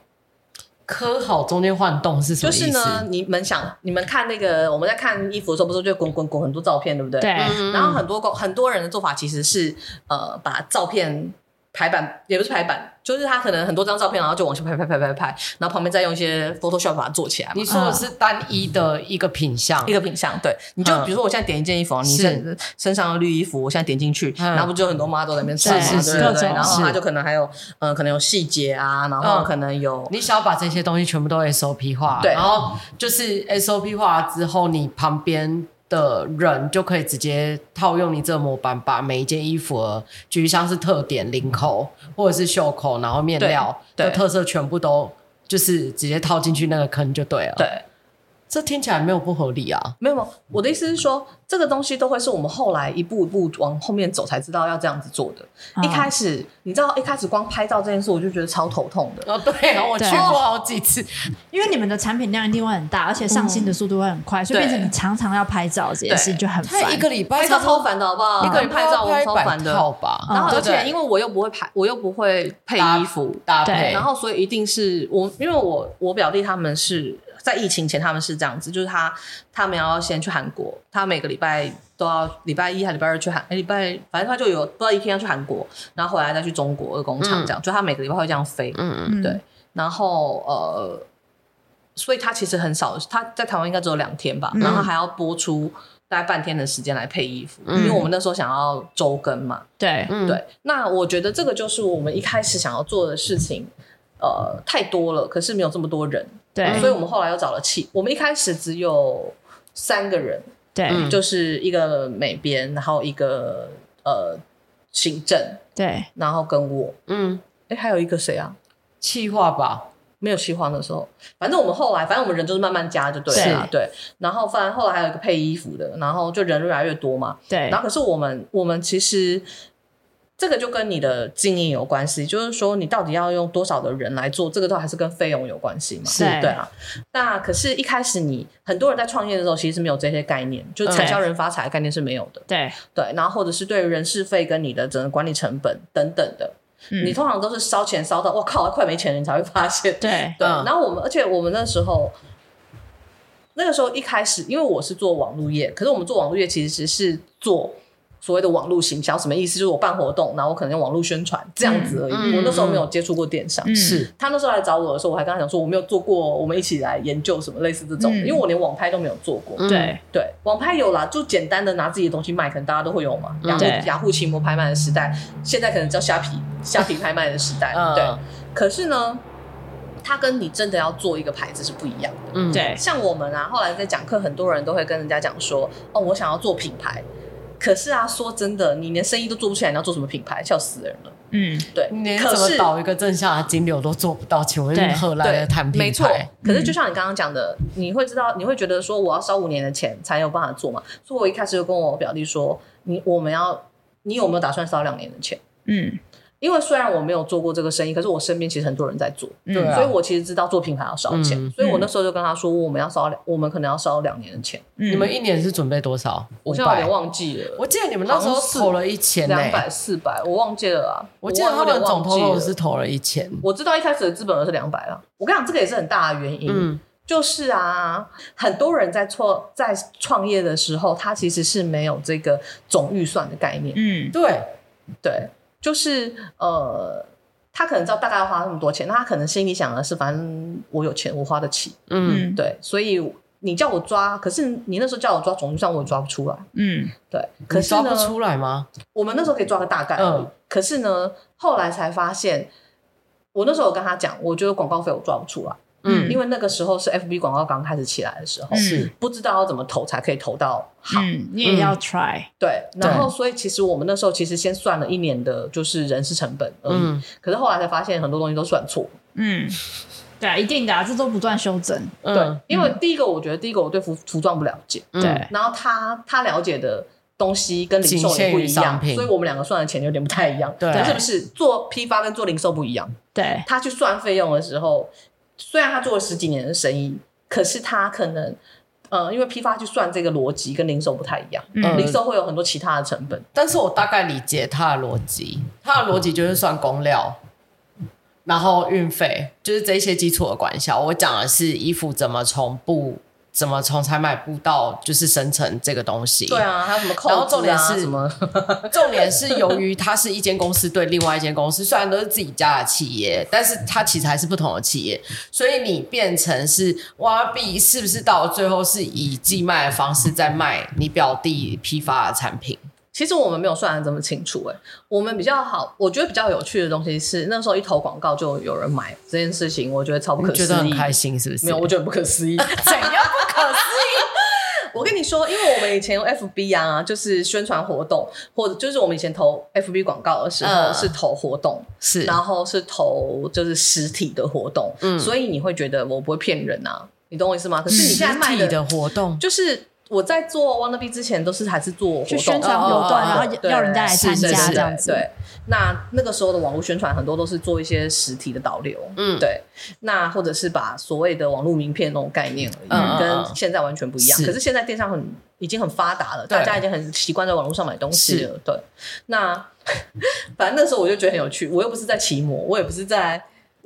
刻好中间换洞是什么意思？就是呢，你们想，你们看那个我们在看衣服的时候，不是就滚滚滚很多照片，对不对？对。然后很多很多人的做法其实是呃，把照片。排版也不是排版，就是他可能很多张照片，然后就往下拍拍拍拍拍，然后旁边再用一些 Photoshop 把它做起来。你说的是单一的一个品相，一个品相，对。你就比如说我现在点一件衣服，你身身上的绿衣服，我现在点进去，然后不就很多 model 在那边试嘛，对对对？然后他就可能还有，嗯，可能有细节啊，然后可能有。你想要把这些东西全部都 SOP 化，对。然后就是 SOP 化之后，你旁边的人就可以直接套用你这个模板，把每一件衣服的，举像是特点领口或者是袖口，然后面料的特色全部都就是直接套进去那个坑就对了。对。这听起来没有不合理啊，没有，我的意思是说，这个东西都会是我们后来一步一步往后面走才知道要这样子做的。嗯、一开始，你知道，一开始光拍照这件事，我就觉得超头痛的。哦，对啊，我去过好几次，因为你们的产品量一定会很大，而且上新的速度会很快，嗯、所以变成你常常要拍照这件事就很烦。一个礼拜拍照超烦的，好不好？一个人拍照我超烦的，好吧？然后而且因为我又不会拍，我又不会配衣服搭配，然后所以一定是我，因为我我表弟他们是。在疫情前，他们是这样子，就是他他们要先去韩国，他每个礼拜都要礼拜一还礼拜二去韩，哎，礼拜反正他就有不知道一天要去韩国，然后回来再去中国的工厂，这样，嗯、就他每个礼拜会这样飞，嗯嗯，对，然后呃，所以他其实很少，他在台湾应该只有两天吧，嗯、然后还要播出大概半天的时间来配衣服，嗯、因为我们那时候想要周更嘛，对，嗯、对，那我觉得这个就是我们一开始想要做的事情，呃，太多了，可是没有这么多人。对，所以我们后来又找了七。我们一开始只有三个人，对，就是一个美编，然后一个呃行政，对，然后跟我，嗯，哎，还有一个谁啊？企划吧，没有企划的时候，反正我们后来，反正我们人就是慢慢加就对了，对。然后反正后来还有一个配衣服的，然后就人越来越多嘛，对。然后可是我们，我们其实。这个就跟你的经营有关系，就是说你到底要用多少的人来做，这个都还是跟费用有关系嘛？是，对啊。那可是，一开始你很多人在创业的时候，其实是没有这些概念，就是产销人发财的概念是没有的。对对，然后或者是对于人事费跟你的整个管理成本等等的，嗯、你通常都是烧钱烧到我靠，快没钱了，你才会发现。对对。然后我们，而且我们那时候，那个时候一开始，因为我是做网络业，可是我们做网络业其实是做。所谓的网络行销什么意思？就是我办活动，然后我可能用网络宣传这样子而已。嗯、我那时候没有接触过电商，是、嗯、他那时候来找我的时候，我还跟他讲说我没有做过，我们一起来研究什么类似这种，嗯、因为我连网拍都没有做过。对、嗯、对，网拍有啦，就简单的拿自己的东西卖，可能大家都会有嘛。雅虎雅虎奇摩拍卖的时代，现在可能叫虾皮 虾皮拍卖的时代。对，可是呢，他跟你真的要做一个牌子是不一样的。嗯，对。像我们啊，后来在讲课，很多人都会跟人家讲说，哦，我想要做品牌。可是啊，说真的，你连生意都做不起来，你要做什么品牌？笑死人了。嗯，对。你连怎么导一个正向的金流都做不到，请问何来的谈品牌？没错。可是就像你刚刚讲的，嗯、你会知道，你会觉得说，我要烧五年的钱才有办法做嘛？所以我一开始就跟我表弟说，你我们要，你有没有打算烧两年的钱？嗯。因为虽然我没有做过这个生意，可是我身边其实很多人在做，对、啊，所以我其实知道做品牌要烧钱，嗯、所以我那时候就跟他说，我们要烧两，我们可能要烧两年的钱。嗯、你们一年是准备多少？我现在有点忘记了。我记得你们那时候投了一千，两百四百，我忘记了啊。我记得他们总投入是投了一千。我知道一开始的资本额是两百了。我跟你讲，这个也是很大的原因，嗯、就是啊，很多人在创在创业的时候，他其实是没有这个总预算的概念。嗯，对对。就是呃，他可能知道大概要花那么多钱，那他可能心里想的是，反正我有钱，我花得起。嗯，对，所以你叫我抓，可是你那时候叫我抓总预算，我也抓不出来。嗯，对，可是呢，抓不出来吗？我们那时候可以抓个大概。嗯，可是呢，后来才发现，我那时候有跟他讲，我觉得广告费我抓不出来。嗯，因为那个时候是 FB 广告刚开始起来的时候，是不知道要怎么投才可以投到好。嗯，你也要 try。对，然后所以其实我们那时候其实先算了一年的就是人事成本而已，可是后来才发现很多东西都算错。嗯，对啊，一定的啊，这都不断修正。对，因为第一个我觉得第一个我对服服装不了解，对，然后他他了解的东西跟零售也不一样，所以我们两个算的钱有点不太一样。对，是不是做批发跟做零售不一样？对，他去算费用的时候。虽然他做了十几年的生意，可是他可能，呃，因为批发去算这个逻辑跟零售不太一样，嗯，零售会有很多其他的成本。但是我大概理解他的逻辑，他的逻辑就是算工料，然后运费，就是这些基础的管销。我讲的是衣服怎么从布。怎么从采买部到就是生成这个东西？对啊，还有什么扣、啊？然后重点是什么？重点是由于它是一间公司对另外一间公司，虽然都是自己家的企业，但是它其实还是不同的企业，所以你变成是挖币，是不是到最后是以寄卖的方式在卖你表弟批发的产品？其实我们没有算的这么清楚哎、欸，我们比较好，我觉得比较有趣的东西是那时候一投广告就有人买这件事情，我觉得超不可思议，觉得很开心是不是？没有，我觉得不可思议，怎样不可思议？我跟你说，因为我们以前用 FB 啊，就是宣传活动，或者就是我们以前投 FB 广告的时候是投活动，是，然后是投就是实体的活动，嗯，所以你会觉得我不会骗人啊，你懂我意思吗？可是你现在卖的，的活动就是。我在做 Wannabe 之前，都是还是做活动宣传活动，然后要人家来参加这样子。对，那那个时候的网络宣传很多都是做一些实体的导流，嗯，对。那或者是把所谓的网络名片那种概念而已，嗯，跟现在完全不一样。可是现在电商很已经很发达了，大家已经很习惯在网络上买东西了。对。那 反正那时候我就觉得很有趣，我又不是在骑模，我也不是在。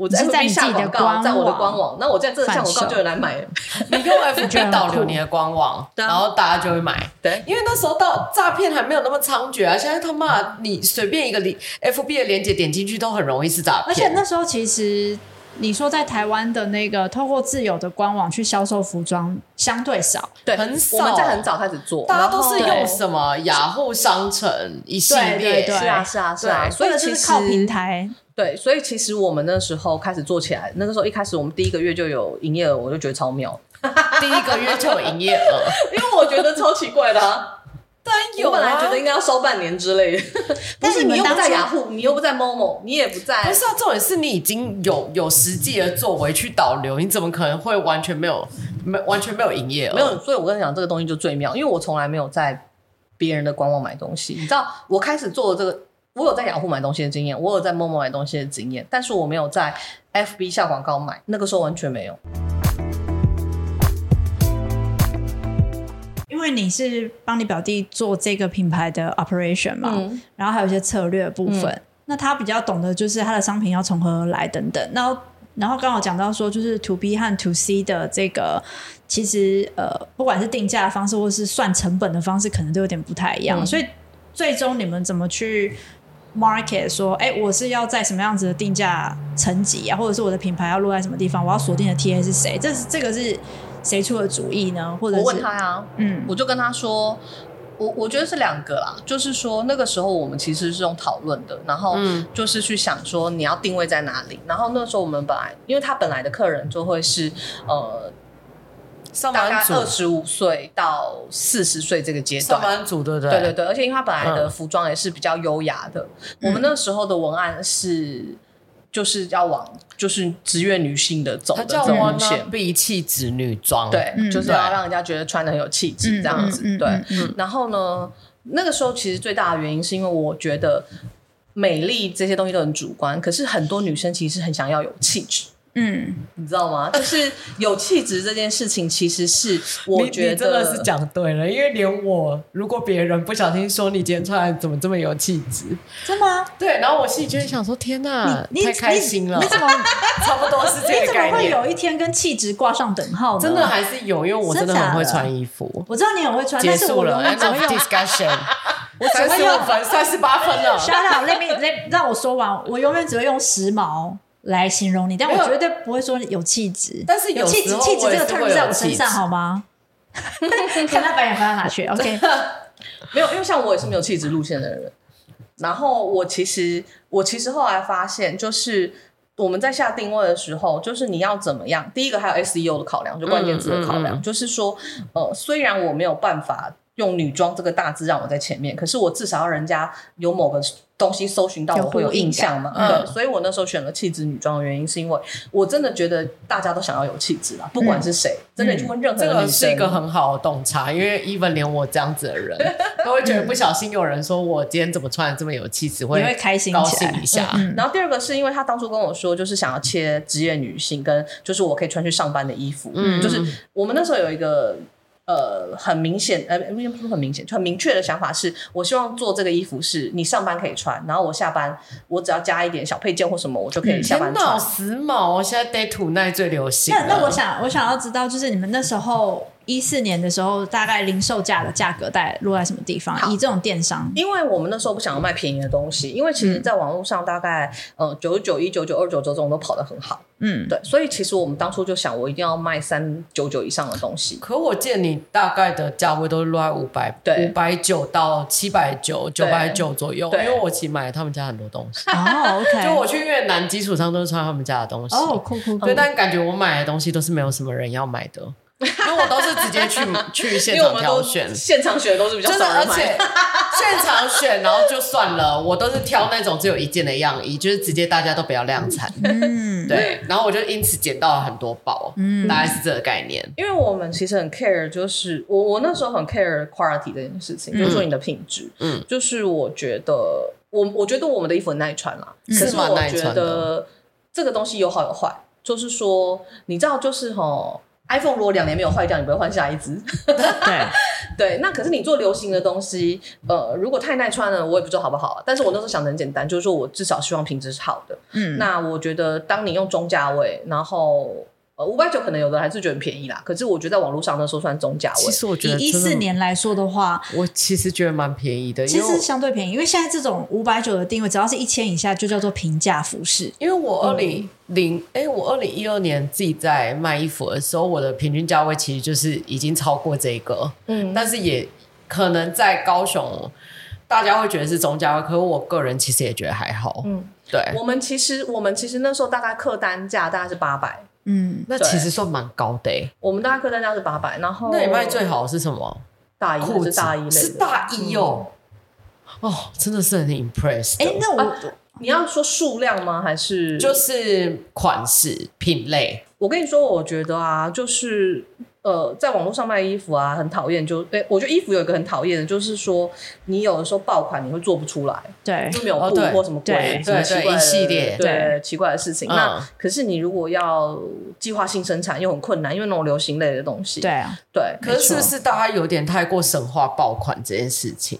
我在 FB 下广告，在我的官网，那我在这个下广告就有来买。你用 FB 导流你的官网，然后大家就会买。对，因为那时候到诈骗还没有那么猖獗啊，现在他妈你随便一个连 FB 的链接点进去都很容易是诈骗。而且那时候其实你说在台湾的那个透过自有的官网去销售服装相对少，对，很少。我们在很早开始做，大家都是用什么雅虎商城一系列，是啊是啊是啊，所以其实靠平台。对，所以其实我们那时候开始做起来，那个时候一开始我们第一个月就有营业额，我就觉得超妙。第一个月就有营业额，因为我觉得超奇怪的啊。但有啊，我本来觉得应该要收半年之类的。但是你又不在雅虎，你又不在 Momo，你也不在。不是啊，重点是你已经有有实际的作为去导流，你怎么可能会完全没有没完全没有营业额？没有，所以我跟你讲，这个东西就最妙，因为我从来没有在别人的官网买东西。你知道，我开始做的这个。我有在雅虎买东西的经验，我有在 Momo 买东西的经验，但是我没有在 FB 下广告买，那个时候完全没有。因为你是帮你表弟做这个品牌的 operation 嘛，嗯、然后还有一些策略的部分，嗯、那他比较懂得就是他的商品要从何而来等等。然后，然后刚好讲到说，就是 To B 和 To C 的这个，其实呃，不管是定价的方式或是算成本的方式，可能都有点不太一样，嗯、所以最终你们怎么去？Market 说：“哎、欸，我是要在什么样子的定价层级啊？或者是我的品牌要落在什么地方？我要锁定的 TA 是谁？这是这个是谁出的主意呢？或者我问他呀、啊，嗯，我就跟他说，我我觉得是两个啦，就是说那个时候我们其实是用讨论的，然后就是去想说你要定位在哪里。然后那时候我们本来，因为他本来的客人就会是呃。”大概二十五岁到四十岁这个阶段，上班族对不对？对对对，而且因为他本来的服装也是比较优雅的。嗯、我们那时候的文案是就是要往就是职业女性的走的这种路线，B 气质女装，对，嗯、就是要让人家觉得穿的很有气质这样子。嗯、对，嗯嗯嗯、然后呢，那个时候其实最大的原因是因为我觉得美丽这些东西都很主观，可是很多女生其实很想要有气质。嗯，你知道吗？就是有气质这件事情，其实是我觉得真的是讲对了。因为连我，如果别人不小心说你今天穿来怎么这么有气质，真的吗？对，然后我心里就会想说：天哪，太开心了！你怎么？差不多是这个概念。你怎么会有一天跟气质挂上等号呢？真的还是有，因为我真的很会穿衣服。我知道你很会穿，结束了。但是我 discussion，我三十五分，三十八分了。Shut up，let me let 让我说完。我永远只会用时髦。来形容你，但我绝对不会说有气质。但是有气质，气质这个 term 在我身上好吗？看他白眼翻到哪去？OK，没有，因为像我也是没有气质路线的人。然后我其实，我其实后来发现，就是我们在下定位的时候，就是你要怎么样？第一个还有 SEO 的考量，就关键词的考量，嗯嗯嗯就是说，呃，虽然我没有办法用女装这个大字让我在前面，可是我至少要人家有某个。东西搜寻到我会有印象嘛？嗯、对，所以我那时候选了气质女装的原因，是因为我真的觉得大家都想要有气质啦，不管是谁，嗯、真的去问任何女生，这个是一个很好的洞察，因为 even 连我这样子的人，都会觉得不小心有人说我今天怎么穿的这么有气质，会开心高兴一下。然后第二个是因为他当初跟我说，就是想要切职业女性，跟就是我可以穿去上班的衣服，嗯，就是我们那时候有一个。呃，很明显，呃，不是很明显，就很明确的想法是，我希望做这个衣服是你上班可以穿，然后我下班我只要加一点小配件或什么，我就可以下班穿。好时髦哦，现在 day to night 最流行。那那我想，我想要知道，就是你们那时候。一四年的时候，大概零售价的价格大概落在什么地方？以这种电商，因为我们那时候不想要卖便宜的东西，因为其实在网络上大概呃九十九、一九九、二九九这种都跑得很好。嗯，对，所以其实我们当初就想，我一定要卖三九九以上的东西。可我见你大概的价位都是落在五百，对，五百九到七百九、九百九左右。对，因为我其实买了他们家很多东西。哦，OK，就我去越南基础上都是穿他们家的东西。哦，酷酷酷。对，但感觉我买的东西都是没有什么人要买的。因为我都是直接去 去现场挑选，现场选的都是比较少人买，而且现场选，然后就算了，我都是挑那种只有一件的样衣，就是直接大家都不要量产，嗯，对，然后我就因此捡到了很多包，嗯，大概是这个概念。因为我们其实很 care，就是我我那时候很 care quality 这件事情，嗯、就是说你的品质，嗯，就是我觉得我我觉得我们的衣服很耐穿啦，可是我觉得这个东西有好有坏，就是说你知道，就是吼。iPhone 如果两年没有坏掉，你不会换下一只。对 对，那可是你做流行的东西，呃，如果太耐穿了，我也不知道好不好。但是我那时候想的很简单，就是说我至少希望品质是好的。嗯，那我觉得当你用中价位，然后。呃，五百九可能有的还是觉得很便宜啦，可是我觉得在网络上那时候算中价位。其实我觉得以一四年来说的话，我其实觉得蛮便宜的。其实相对便宜，因为现在这种五百九的定位，只要是一千以下就叫做平价服饰。因为我二零零，哎，我二零一二年自己在卖衣服的时候，我的平均价位其实就是已经超过这个。嗯，但是也可能在高雄，大家会觉得是中价位，可是我个人其实也觉得还好。嗯，对。我们其实我们其实那时候大概客单价大概是八百。嗯，那其实算蛮高的。我们大概客单价是八百，然后那你卖最好的是什么？大衣裤是大衣类，是大衣哦。哦，真的是很 impressed。哎，那我你要说数量吗？还是就是款式品类？我跟你说，我觉得啊，就是。呃，在网络上卖衣服啊，很讨厌。就哎，我觉得衣服有一个很讨厌的，就是说你有的时候爆款你会做不出来，对，就没有布或什么鬼，什么奇怪一系列对奇怪的事情。那可是你如果要计划性生产又很困难，因为那种流行类的东西，对啊，对。可是是不是大家有点太过神话爆款这件事情？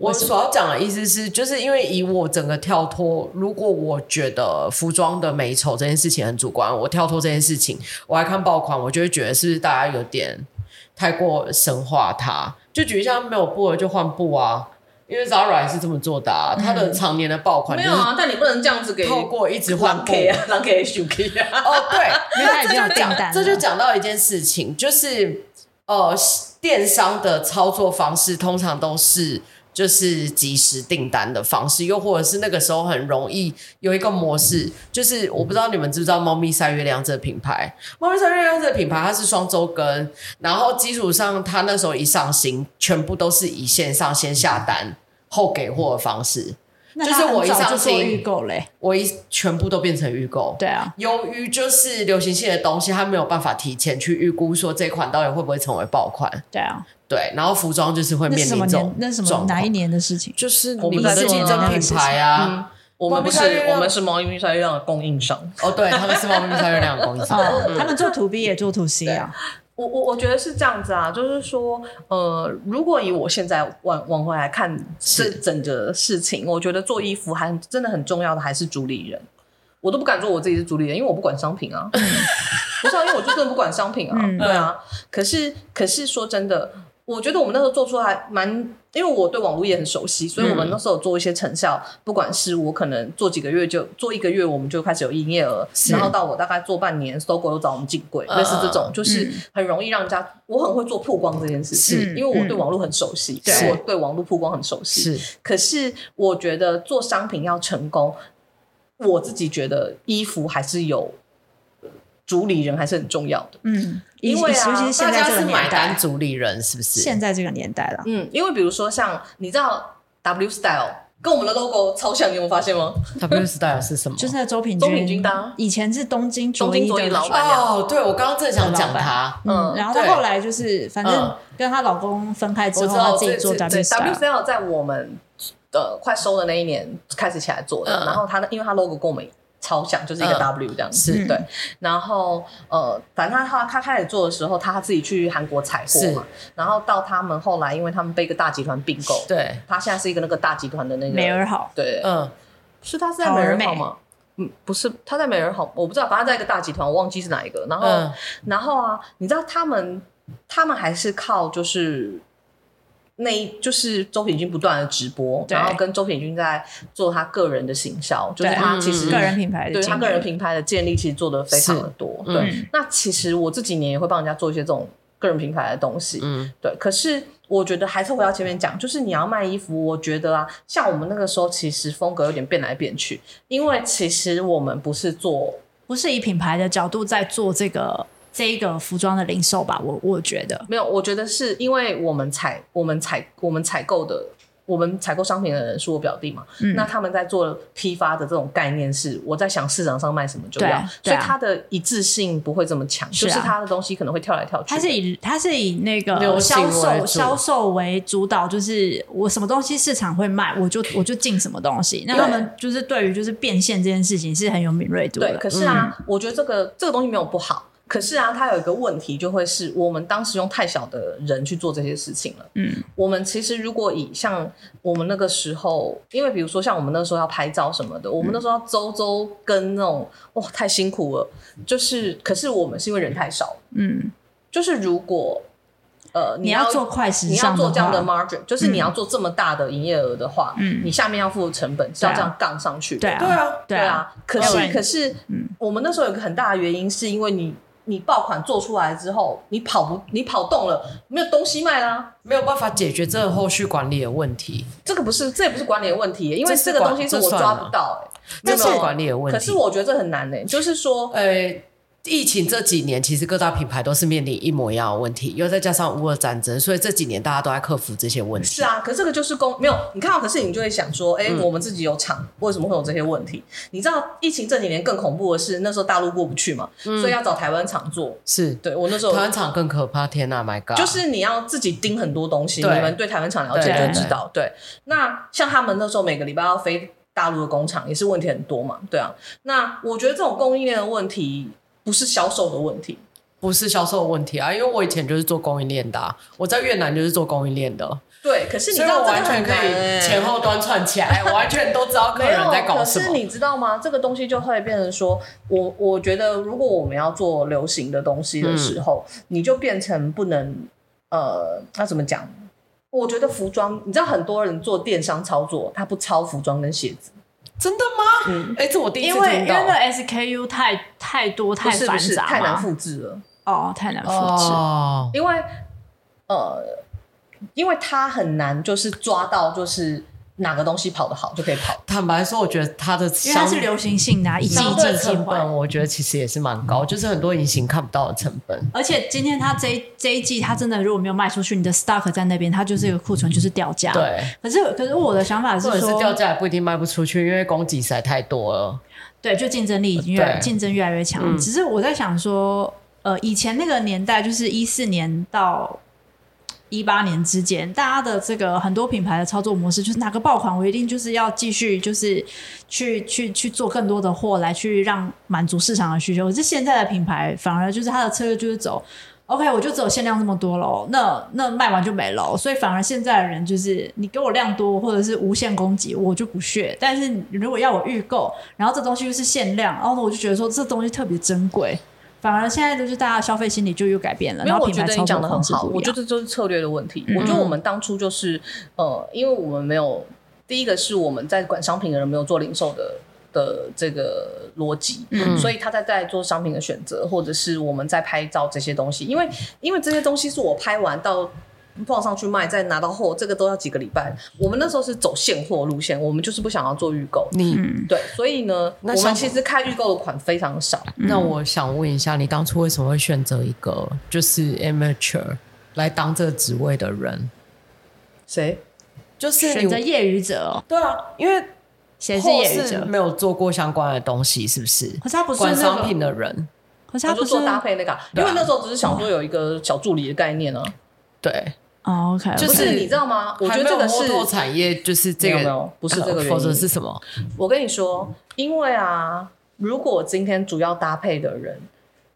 我所要讲的意思是，就是因为以我整个跳脱，如果我觉得服装的美丑这件事情很主观，我跳脱这件事情，我还看爆款，我就会觉得是不是大家有点太过神化它？就举一下没有布了就换布啊，因为 Zara 也是这么做的啊，它的常年的爆款、就是、没有啊，但你不能这样子给透 过一直换 K 啊，让给 SUK 啊。哦，对，因为 这就讲这就讲到一件事情，就是呃，电商的操作方式通常都是。就是即时订单的方式，又或者是那个时候很容易有一个模式，就是我不知道你们知不知道猫咪晒月亮这个品牌。猫咪晒月亮这个品牌，它是双周更，然后基础上它那时候一上新，全部都是以线上先下单后给货的方式。就是我一上新预购嘞，我一全部都变成预购。对啊，由于就是流行性的东西，它没有办法提前去预估说这款到底会不会成为爆款。对啊。对，然后服装就是会面临这种那什么哪一年的事情？就是我们的竞争品牌啊。我们不是，我们是猫咪晒月亮的供应商。哦，对，他们是猫咪晒月亮的供应商。他们做 to B 也做 to C 啊。我我我觉得是这样子啊，就是说，呃，如果以我现在往往回来看这整个事情，我觉得做衣服还真的很重要的还是主理人。我都不敢说我自己是主理人，因为我不管商品啊。不是啊，因为我就真的不管商品啊。对啊。可是可是说真的。我觉得我们那时候做出来蛮，因为我对网络也很熟悉，所以我们那时候做一些成效，嗯、不管是我可能做几个月就做一个月，我们就开始有营业额，然后到我大概做半年，搜狗又找我们进柜，类似这种，就是很容易让人家。我很会做曝光这件事情，是因为我对网络很熟悉，对、嗯，我对网络曝光很熟悉。是，可是我觉得做商品要成功，我自己觉得衣服还是有。主理人还是很重要的，嗯，因为啊，尤其是现在这个年代，大家是买单主理人是不是？现在这个年代了，嗯，因为比如说像你知道 W Style 跟我们的 logo 超像，你有发现吗？W Style 是什么？就是那周品周品君的，以前是东京东京着衣老板。哦，对，我刚刚正想讲他，嗯，然后他后来就是反正跟她老公分开之后，她自己做 W Style，在我们的快收的那一年开始起来做的，然后他的因为他 logo 跟我们。超像，就是一个 W 这样子，嗯、对。然后呃，反正他他他开始做的时候，他自己去韩国采货嘛。然后到他们后来，因为他们被一个大集团并购，对。他现在是一个那个大集团的那个美尔好，对，嗯。是他是在美尔好吗？嗯，不是，他在美人好，我不知道，反正在一个大集团，我忘记是哪一个。然后，嗯、然后啊，你知道他们他们还是靠就是。那一就是周品君不断的直播，然后跟周品君在做他个人的行销，就是他其实个人品牌，对他个人品牌的建立其实做的非常的多。对，那其实我这几年也会帮人家做一些这种个人品牌的东西。嗯，对。可是我觉得还是回到前面讲，就是你要卖衣服，我觉得啊，像我们那个时候其实风格有点变来变去，因为其实我们不是做，不是以品牌的角度在做这个。这一个服装的零售吧。我我觉得没有，我觉得是因为我们采我们采我们采购的。我们采购商品的人是我表弟嘛，嗯、那他们在做批发的这种概念是，我在想市场上卖什么就要，所以它的一致性不会这么强，啊、就是它的东西可能会跳来跳去。它是以它是以那个销售销售为主导，就是我什么东西市场会卖，我就我就进什么东西。那他们就是对于就是变现这件事情是很有敏锐度的。对，可是啊，嗯、我觉得这个这个东西没有不好。可是啊，它有一个问题，就会是我们当时用太小的人去做这些事情了。嗯，我们其实如果以像我们那个时候，因为比如说像我们那时候要拍照什么的，嗯、我们那时候要周周跟那种哇，太辛苦了。就是，可是我们是因为人太少。嗯，就是如果呃你要，做快时尚，你要做这样的 margin，就是你要做这么大的营业额的话，嗯，你下面要付的成本是要这样杠上去的。对啊，对啊，对啊。可是，可是，嗯，我们那时候有个很大的原因，是因为你。你爆款做出来之后，你跑不，你跑动了，没有东西卖啦、啊，没有办法解决这个后续管理的问题。这个不是，这也不是管理的问题，因为这个东西是我抓不到、欸，这是管理的问题。可是我觉得这很难呢、欸，就是说，呃、欸。疫情这几年，其实各大品牌都是面临一模一样的问题，又再加上乌俄战争，所以这几年大家都在克服这些问题。是啊，可是这个就是公没有你看到，可是你就会想说，哎、欸，嗯、我们自己有厂，为什么会有这些问题？你知道疫情这几年更恐怖的是，那时候大陆过不去嘛，嗯、所以要找台湾厂做。是对我那时候台湾厂更可怕，天哪，My God！就是你要自己盯很多东西，你们对台湾厂了解就知道。对，那像他们那时候每个礼拜要飞大陆的工厂，也是问题很多嘛。对啊，那我觉得这种供应链的问题。不是销售的问题，不是销售的问题啊！因为我以前就是做供应链的、啊，我在越南就是做供应链的。对，可是你知道，我完全可以前后端串起来，我完全都知道客人在搞什么。可是你知道吗？这个东西就会变成说，我我觉得，如果我们要做流行的东西的时候，嗯、你就变成不能呃，那怎么讲？我觉得服装，你知道，很多人做电商操作，他不抄服装跟鞋子。真的吗？嗯，哎、欸，这我第一次听到。因为因为那 SKU 太太多太繁杂，太难复制了。哦，太难复制。哦，因为呃，因为它很难，就是抓到，就是。哪个东西跑得好就可以跑。坦白说，我觉得它的因为它是流行性的，一季一季成本，我觉得其实也是蛮高，就是很多隐形看不到的成本。而且今天它这一这一季，它真的如果没有卖出去，你的 stock 在那边，它就是一个库存，就是掉价。对。可是可是我的想法是说，是掉价也不一定卖不出去，因为供给实在太多了。对，就竞争力已经越竞争越来越强。只是我在想说，呃，以前那个年代，就是一四年到。一八年之间，大家的这个很多品牌的操作模式就是哪个爆款，我一定就是要继续就是去去去做更多的货来去让满足市场的需求。可是现在的品牌反而就是它的策略就是走，OK，我就只有限量这么多喽，那那卖完就没了。所以反而现在的人就是你给我量多或者是无限供给，我就不屑。但是如果要我预购，然后这东西又是限量，然后我就觉得说这东西特别珍贵。反而现在就是大家的消费心理就又改变了，因为我觉得你讲的很好，我觉得这就是策略的问题。嗯、我觉得我们当初就是呃，因为我们没有第一个是我们在管商品的人没有做零售的的这个逻辑，嗯，所以他在在做商品的选择，或者是我们在拍照这些东西，因为因为这些东西是我拍完到。放上去卖，再拿到货，这个都要几个礼拜。我们那时候是走现货路线，我们就是不想要做预购。你对，所以呢，那我们其实开预购的款非常少。那我想问一下，你当初为什么会选择一个就是 amateur 来当这个职位的人？谁？就是选择业余者。对啊，因为谁是业余者？没有做过相关的东西，是不是？可是他不是管商品的人，可是他不是做搭配那个，因为那时候只是想说有一个小助理的概念呢。对。哦，OK，就是你知道吗？我觉得这个是产业，就是这个不是这个原因，否则是什么？我跟你说，因为啊，如果今天主要搭配的人，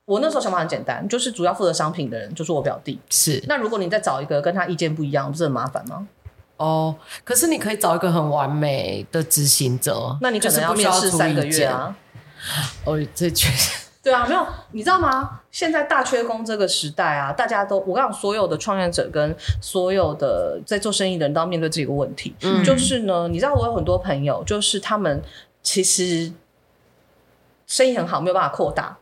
我那时候想法很简单，就是主要负责商品的人就是我表弟。是，那如果你再找一个跟他意见不一样，不是很麻烦吗？哦，可是你可以找一个很完美的执行者，那你可能要面试三个月啊。哦，这确实。对啊，没有，你知道吗？现在大缺工这个时代啊，大家都我跟你讲，所有的创业者跟所有的在做生意的人都要面对这个问题。嗯，就是呢，你知道我有很多朋友，就是他们其实生意很好，没有办法扩大。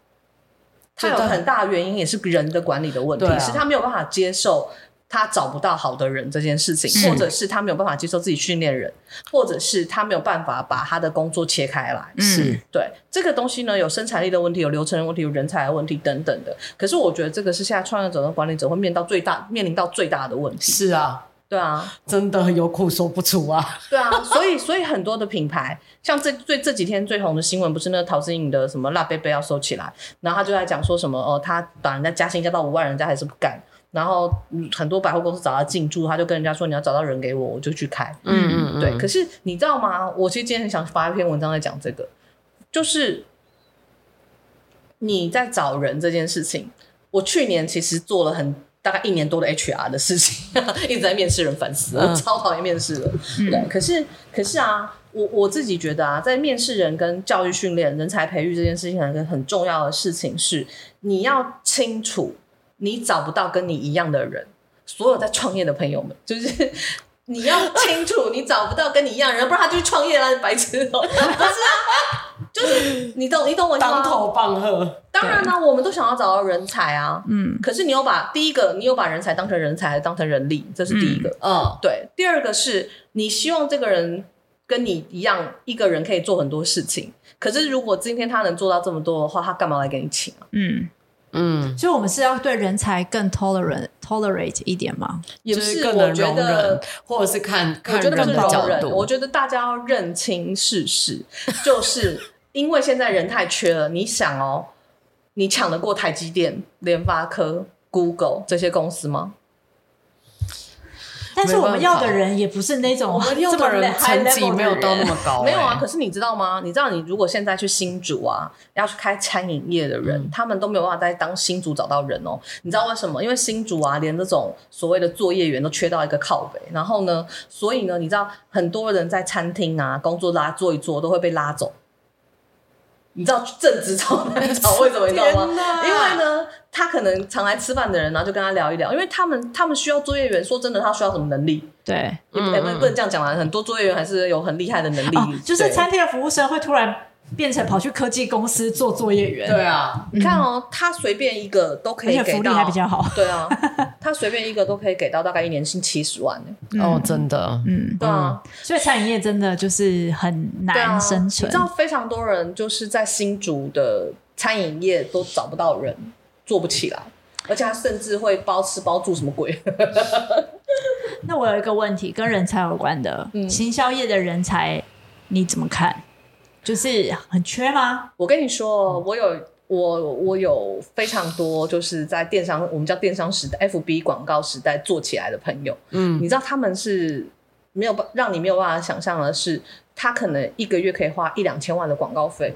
他有很大的原因也是人的管理的问题，是他没有办法接受他找不到好的人这件事情，或者是他没有办法接受自己训练人，或者是他没有办法把他的工作切开来。是对这个东西呢，有生产力的问题，有流程的问题，有人才的问题等等的。可是我觉得这个是现在创业者跟管理者会面临到最大面临到最大的问题。是啊，对啊，真的有苦说不出啊。对啊，所以 所以很多的品牌，像这最这几天最红的新闻，不是那个陶晶莹的什么辣杯杯要收起来，然后他就在讲说什么哦，他把人家加薪加到五万，人家还是不干。然后很多百货公司找他进驻，他就跟人家说：“你要找到人给我，我就去开。”嗯嗯嗯，对。可是你知道吗？我其实今天很想发一篇文章在讲这个，就是你在找人这件事情。我去年其实做了很大概一年多的 HR 的事情，一直在面试人，烦死了，我超讨厌面试了。嗯、对，可是可是啊，我我自己觉得啊，在面试人跟教育训练、人才培育这件事情，一个很重要的事情是，你要清楚。你找不到跟你一样的人，所有在创业的朋友们，就是你要清楚，你找不到跟你一样的人，不然他就去创业了，白痴哦、喔！不是啊，就是你懂，你懂我意思吗？当头棒喝。当然呢、啊，我们都想要找到人才啊，嗯。可是你有把第一个，你有把人才当成人才，当成人力，这是第一个。嗯，对。第二个是你希望这个人跟你一样，一个人可以做很多事情。可是如果今天他能做到这么多的话，他干嘛来给你请啊？嗯。嗯，所以我们是要对人才更 tolerant tolerate 一点吗？也不是，我觉得，或者是看看人的角度。我觉得大家要认清事实，就是因为现在人太缺了。你想哦，你抢得过台积电、联发科、Google 这些公司吗？但是我们要的人也不是那种，我们要的人成绩没有到那么高、欸。没有啊，可是你知道吗？你知道，你如果现在去新竹啊，要去开餐饮业的人，嗯、他们都没有办法在当新竹找到人哦。你知道为什么？因为新竹啊，连这种所谓的作业员都缺到一个靠北。然后呢，所以呢，你知道很多人在餐厅啊工作拉坐一坐都会被拉走。你知道正职超难找，为什么你知道吗？因为呢，他可能常来吃饭的人，然后就跟他聊一聊，因为他们他们需要作业员。说真的，他需要什么能力？对，也不能不能这样讲啦。很多作业员还是有很厉害的能力，哦、就是餐厅的服务生会突然。变成跑去科技公司做作业员，对啊，你看哦，他随便一个都可以给到，福利还比较好，对啊，他随便一个都可以给到大概一年薪七十万哦，真的，嗯，对啊，所以餐饮业真的就是很难生存。你知道非常多人就是在新竹的餐饮业都找不到人，做不起来，而且他甚至会包吃包住，什么鬼？那我有一个问题跟人才有关的，行销业的人才你怎么看？就是很缺吗？我跟你说，我有我我有非常多，就是在电商，我们叫电商时代，FB 广告时代做起来的朋友。嗯，你知道他们是没有办让你没有办法想象的是，他可能一个月可以花一两千万的广告费，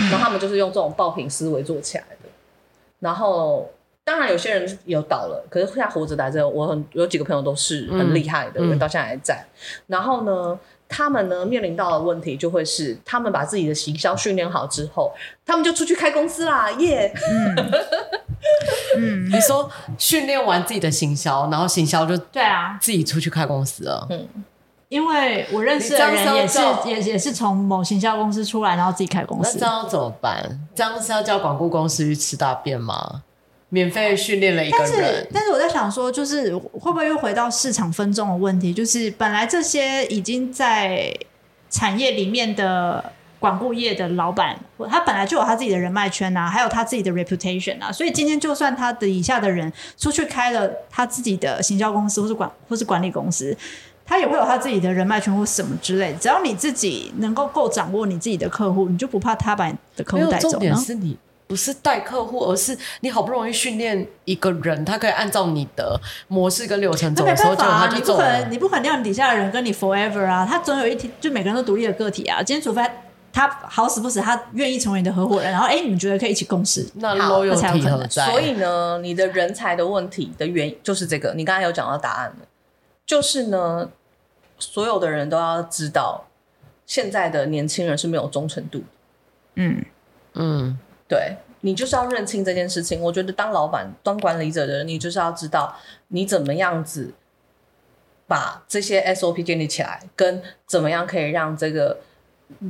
嗯、然后他们就是用这种爆品思维做起来的。然后当然有些人有倒了，可是现在活着来着，我很有几个朋友都是很厉害的，嗯、到现在还在。然后呢？他们呢，面临到的问题就会是，他们把自己的行销训练好之后，他们就出去开公司啦，耶、yeah! 嗯！嗯，你说训练完自己的行销，然后行销就对啊，自己出去开公司了。嗯，因为我认识的人也是也也是从某行销公司出来，然后自己开公司。那这样怎么办？这样是要叫广告公司去吃大便吗？免费训练了一个人，但是但是我在想说，就是会不会又回到市场分众的问题？就是本来这些已经在产业里面的广告业的老板，他本来就有他自己的人脉圈啊，还有他自己的 reputation 啊，所以今天就算他的以下的人出去开了他自己的行销公司，或是管或是管理公司，他也会有他自己的人脉圈或什么之类。只要你自己能够够掌握你自己的客户，你就不怕他把你的客户带走。重点是你。不是带客户，而是你好不容易训练一个人，他可以按照你的模式跟流程走的时候，就他就走了。你不可能，你不可能让你底下的人跟你 forever 啊，他总有一天，就每个人都独立的个体啊。今天除非他好死不死，他愿意成为你的合伙人，然后哎，你们觉得可以一起共事，那 loyalty 才有可能。所以呢，你的人才的问题的原因就是这个。你刚才有讲到答案了，就是呢，所有的人都要知道，现在的年轻人是没有忠诚度。嗯嗯。对，你就是要认清这件事情。我觉得当老板、当管理者的人，你就是要知道你怎么样子把这些 SOP 建立起来，跟怎么样可以让这个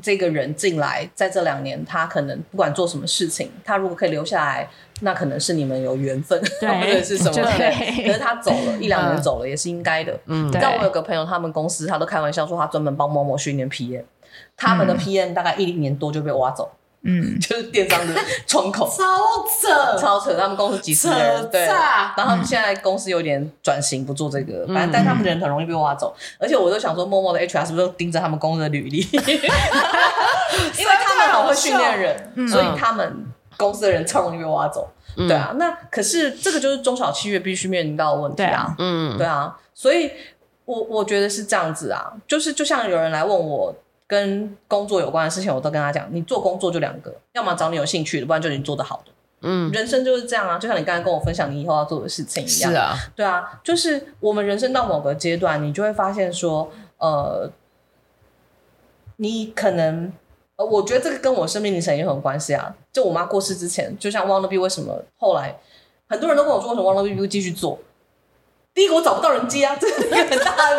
这个人进来，在这两年，他可能不管做什么事情，他如果可以留下来，那可能是你们有缘分，对 或者是什么。可是他走了 一两年走了，也是应该的。嗯，但我有个朋友，他们公司他都开玩笑说，他专门帮某某训练 PM，他们的 PM 大概一年多就被挖走。嗯，就是电商的窗口，超扯，超扯。他们公司几十人，对，然后他们现在公司有点转型，不做这个，反正但他们人很容易被挖走。而且我都想说，默默的 HR 是不是都盯着他们公司的履历？因为他们很会训练人，所以他们公司的人超容易被挖走。对啊，那可是这个就是中小企业必须面临到的问题啊。嗯，对啊，所以我我觉得是这样子啊，就是就像有人来问我。跟工作有关的事情，我都跟他讲。你做工作就两个，要么找你有兴趣的，不然就你做的好的。嗯，人生就是这样啊，就像你刚才跟我分享你以后要做的事情一样。是啊，对啊，就是我们人生到某个阶段，你就会发现说，呃，你可能，呃，我觉得这个跟我生命历程也很有关系啊。就我妈过世之前，就像 Wannabe 为什么后来很多人都跟我说，为什么 Wannabe 不继续做？第一个我找不到人接啊，这是一个很大的，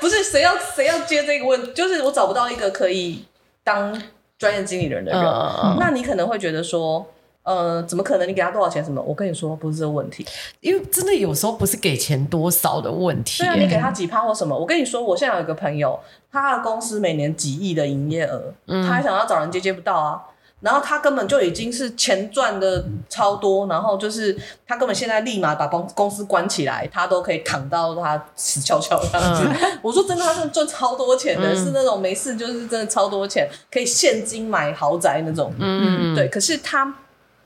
不是谁要谁要接这个问题，就是我找不到一个可以当专业经理人的人。Uh, 那你可能会觉得说，呃，怎么可能？你给他多少钱？什么？我跟你说，不是这个问题，因为真的有时候不是给钱多少的问题。对啊，你给他几趴或什么？我跟你说，我现在有一个朋友，他的公司每年几亿的营业额，嗯，他还想要找人接，接不到啊。然后他根本就已经是钱赚的超多，然后就是他根本现在立马把公公司关起来，他都可以躺到他死翘翘这样子。嗯、我说真的，他是赚超多钱的，嗯、是那种没事就是真的超多钱，可以现金买豪宅那种。嗯嗯，对。可是他，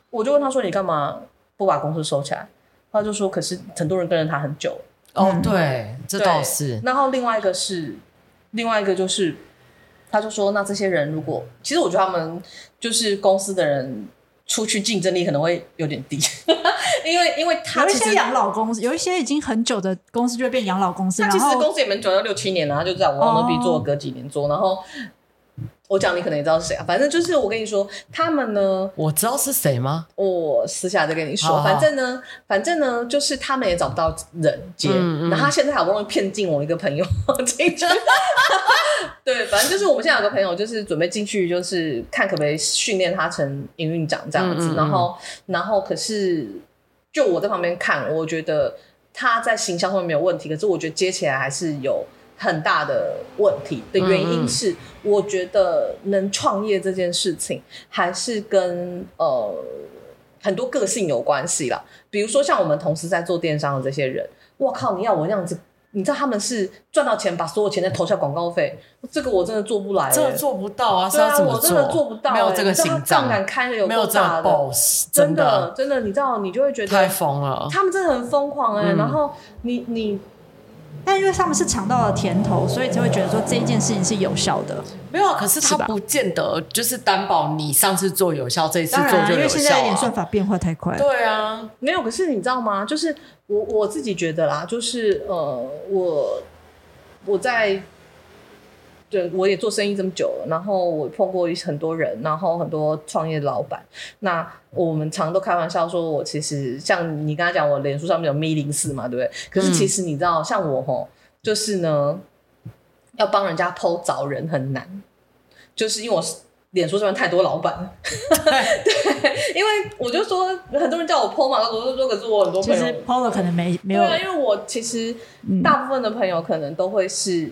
我就问他说：“你干嘛不把公司收起来？”他就说：“可是很多人跟着他很久。”哦，对，这倒是。然后另外一个是，另外一个就是。他就说：“那这些人如果，其实我觉得他们就是公司的人出去竞争力可能会有点低，因为因为他一些养老公司，有一些已经很久的公司就会变养老公司。那其实公司也蛮久，要六七年了，他就在我那边做了隔几年做，然后。”我讲你可能也知道是谁啊，反正就是我跟你说，他们呢，我知道是谁吗？我私下再跟你说，好好反正呢，反正呢，就是他们也找不到人接，嗯嗯、然后他现在好不容易骗进我一个朋友进去，对，反正就是我们现在有个朋友，就是准备进去，就是看可不可以训练他成营运长这样子，然后，然后可是就我在旁边看，我觉得他在形象上面没有问题，可是我觉得接起来还是有。很大的问题的原因是，我觉得能创业这件事情还是跟呃很多个性有关系啦。比如说像我们同时在做电商的这些人，我靠，你要我那样子，你知道他们是赚到钱把所有钱再投下广告费，这个我真的做不来、欸，真的做不到啊！对啊，我真的做不到、欸，没有这个心脏，杠杆开的有多大的，boss, 真的真的，你知道，你就会觉得太疯了，他们真的很疯狂哎、欸。嗯、然后你你。但因为他们是尝到了甜头，所以就会觉得说这一件事情是有效的。没有，可是他不见得就是担保你上次做有效，这一次做就有效、啊。因为现在演算法变化太快。对啊，没有。可是你知道吗？就是我我自己觉得啦，就是呃，我我在。对，我也做生意这么久了，然后我碰过很多人，然后很多创业的老板。那我们常都开玩笑说，我其实像你刚才讲，我脸书上面有 Mi 零四嘛，对不对？可是其实你知道，嗯、像我吼，就是呢，要帮人家 po 找人很难，就是因为我脸书上面太多老板。对，因为我就说很多人叫我 po 嘛，我就说，可是我很多朋友 po 了可能没没有，对啊，因为我其实大部分的朋友可能都会是。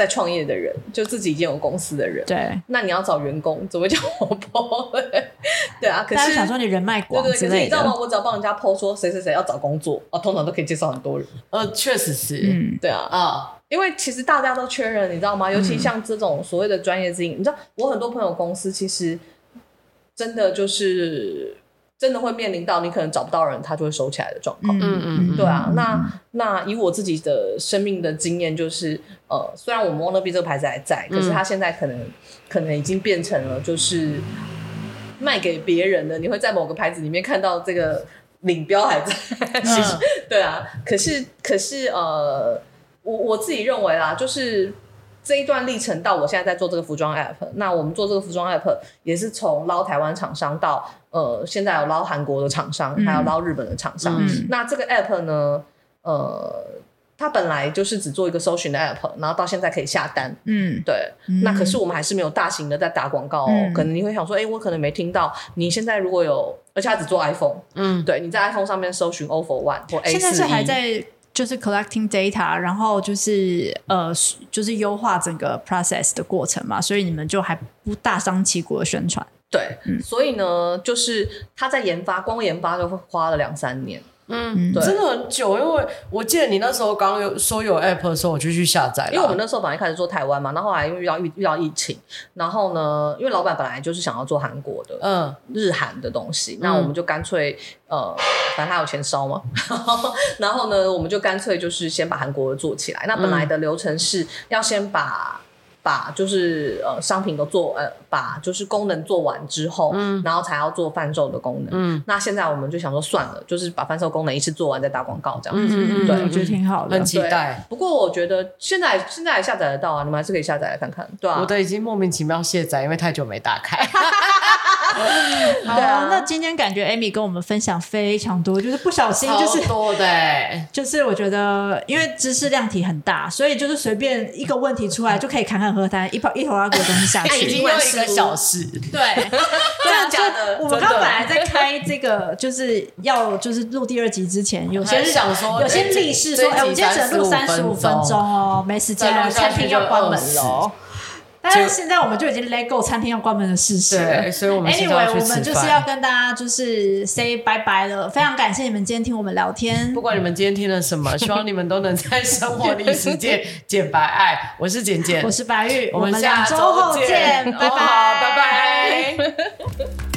在创业的人，就自己已经有公司的人，对，那你要找员工，怎么叫我 po？对啊，可是想说你人脉广，对，对对，可是你知道吗？我只要帮人家 po 说谁谁谁要找工作啊，通常都可以介绍很多人。呃，确实是，嗯，对啊，啊，因为其实大家都缺人，你知道吗？尤其像这种所谓的专业经营，嗯、你知道，我很多朋友公司其实真的就是。真的会面临到你可能找不到人，他就会收起来的状况。嗯嗯，对啊。那那以我自己的生命的经验，就是呃，虽然我们 Wannabe 这个牌子还在，可是它现在可能可能已经变成了就是卖给别人的。你会在某个牌子里面看到这个领标还在。其实 对啊，可是可是呃，我我自己认为啦，就是。这一段历程到我现在在做这个服装 app，那我们做这个服装 app 也是从捞台湾厂商到呃，现在有捞韩国的厂商，还有捞日本的厂商。嗯、那这个 app 呢，呃，它本来就是只做一个搜寻的 app，然后到现在可以下单。嗯，对。嗯、那可是我们还是没有大型的在打广告哦。嗯、可能你会想说，哎，我可能没听到。你现在如果有，而且它只做 iPhone，嗯，对，你在 iPhone 上面搜寻 ofo one 或 A 四，现在是还在就是 collecting data，然后就是呃，就是优化整个 process 的过程嘛，所以你们就还不大张旗鼓的宣传。对，嗯、所以呢，就是他在研发，光研发就会花了两三年。嗯，对真的很久，因为我记得你那时候刚有说有 app 的时候，我就去下载了。因为我们那时候本来一开始做台湾嘛，然后后来因为遇到遇遇到疫情，然后呢，因为老板本来就是想要做韩国的，嗯，日韩的东西，那我们就干脆呃，反正他有钱烧嘛，然后呢，我们就干脆就是先把韩国的做起来。那本来的流程是要先把。把就是呃商品都做呃把就是功能做完之后，嗯，然后才要做贩售的功能，嗯，那现在我们就想说算了，就是把贩售功能一次做完再打广告这样子，嗯嗯，对，我觉得挺好的，很期待。不过我觉得现在现在还下载得到啊，你们还是可以下载来看看，对啊，我都已经莫名其妙卸载，因为太久没打开。好，啊，那今天感觉 Amy 跟我们分享非常多，就是不小心就是多的，就是我觉得因为知识量体很大，所以就是随便一个问题出来就可以侃侃而谈，一泡一头拉过东西下去，已经有一个小时，对，真的假的？我们刚本来在开这个就是要就是录第二集之前，有些想说，有些力士说，哎，我们今天只能录三十五分钟。哦，没时间了，餐厅要关门了。但是现在我们就已经 let go 餐厅要关门的事实了，对，所以我们 anyway 我们就是要跟大家就是 say 拜拜了。非常感谢你们今天听我们聊天，不管你们今天听了什么，希望你们都能在生活里实践 简白爱。我是简简，我是白玉，我们下周后见，拜拜，拜拜。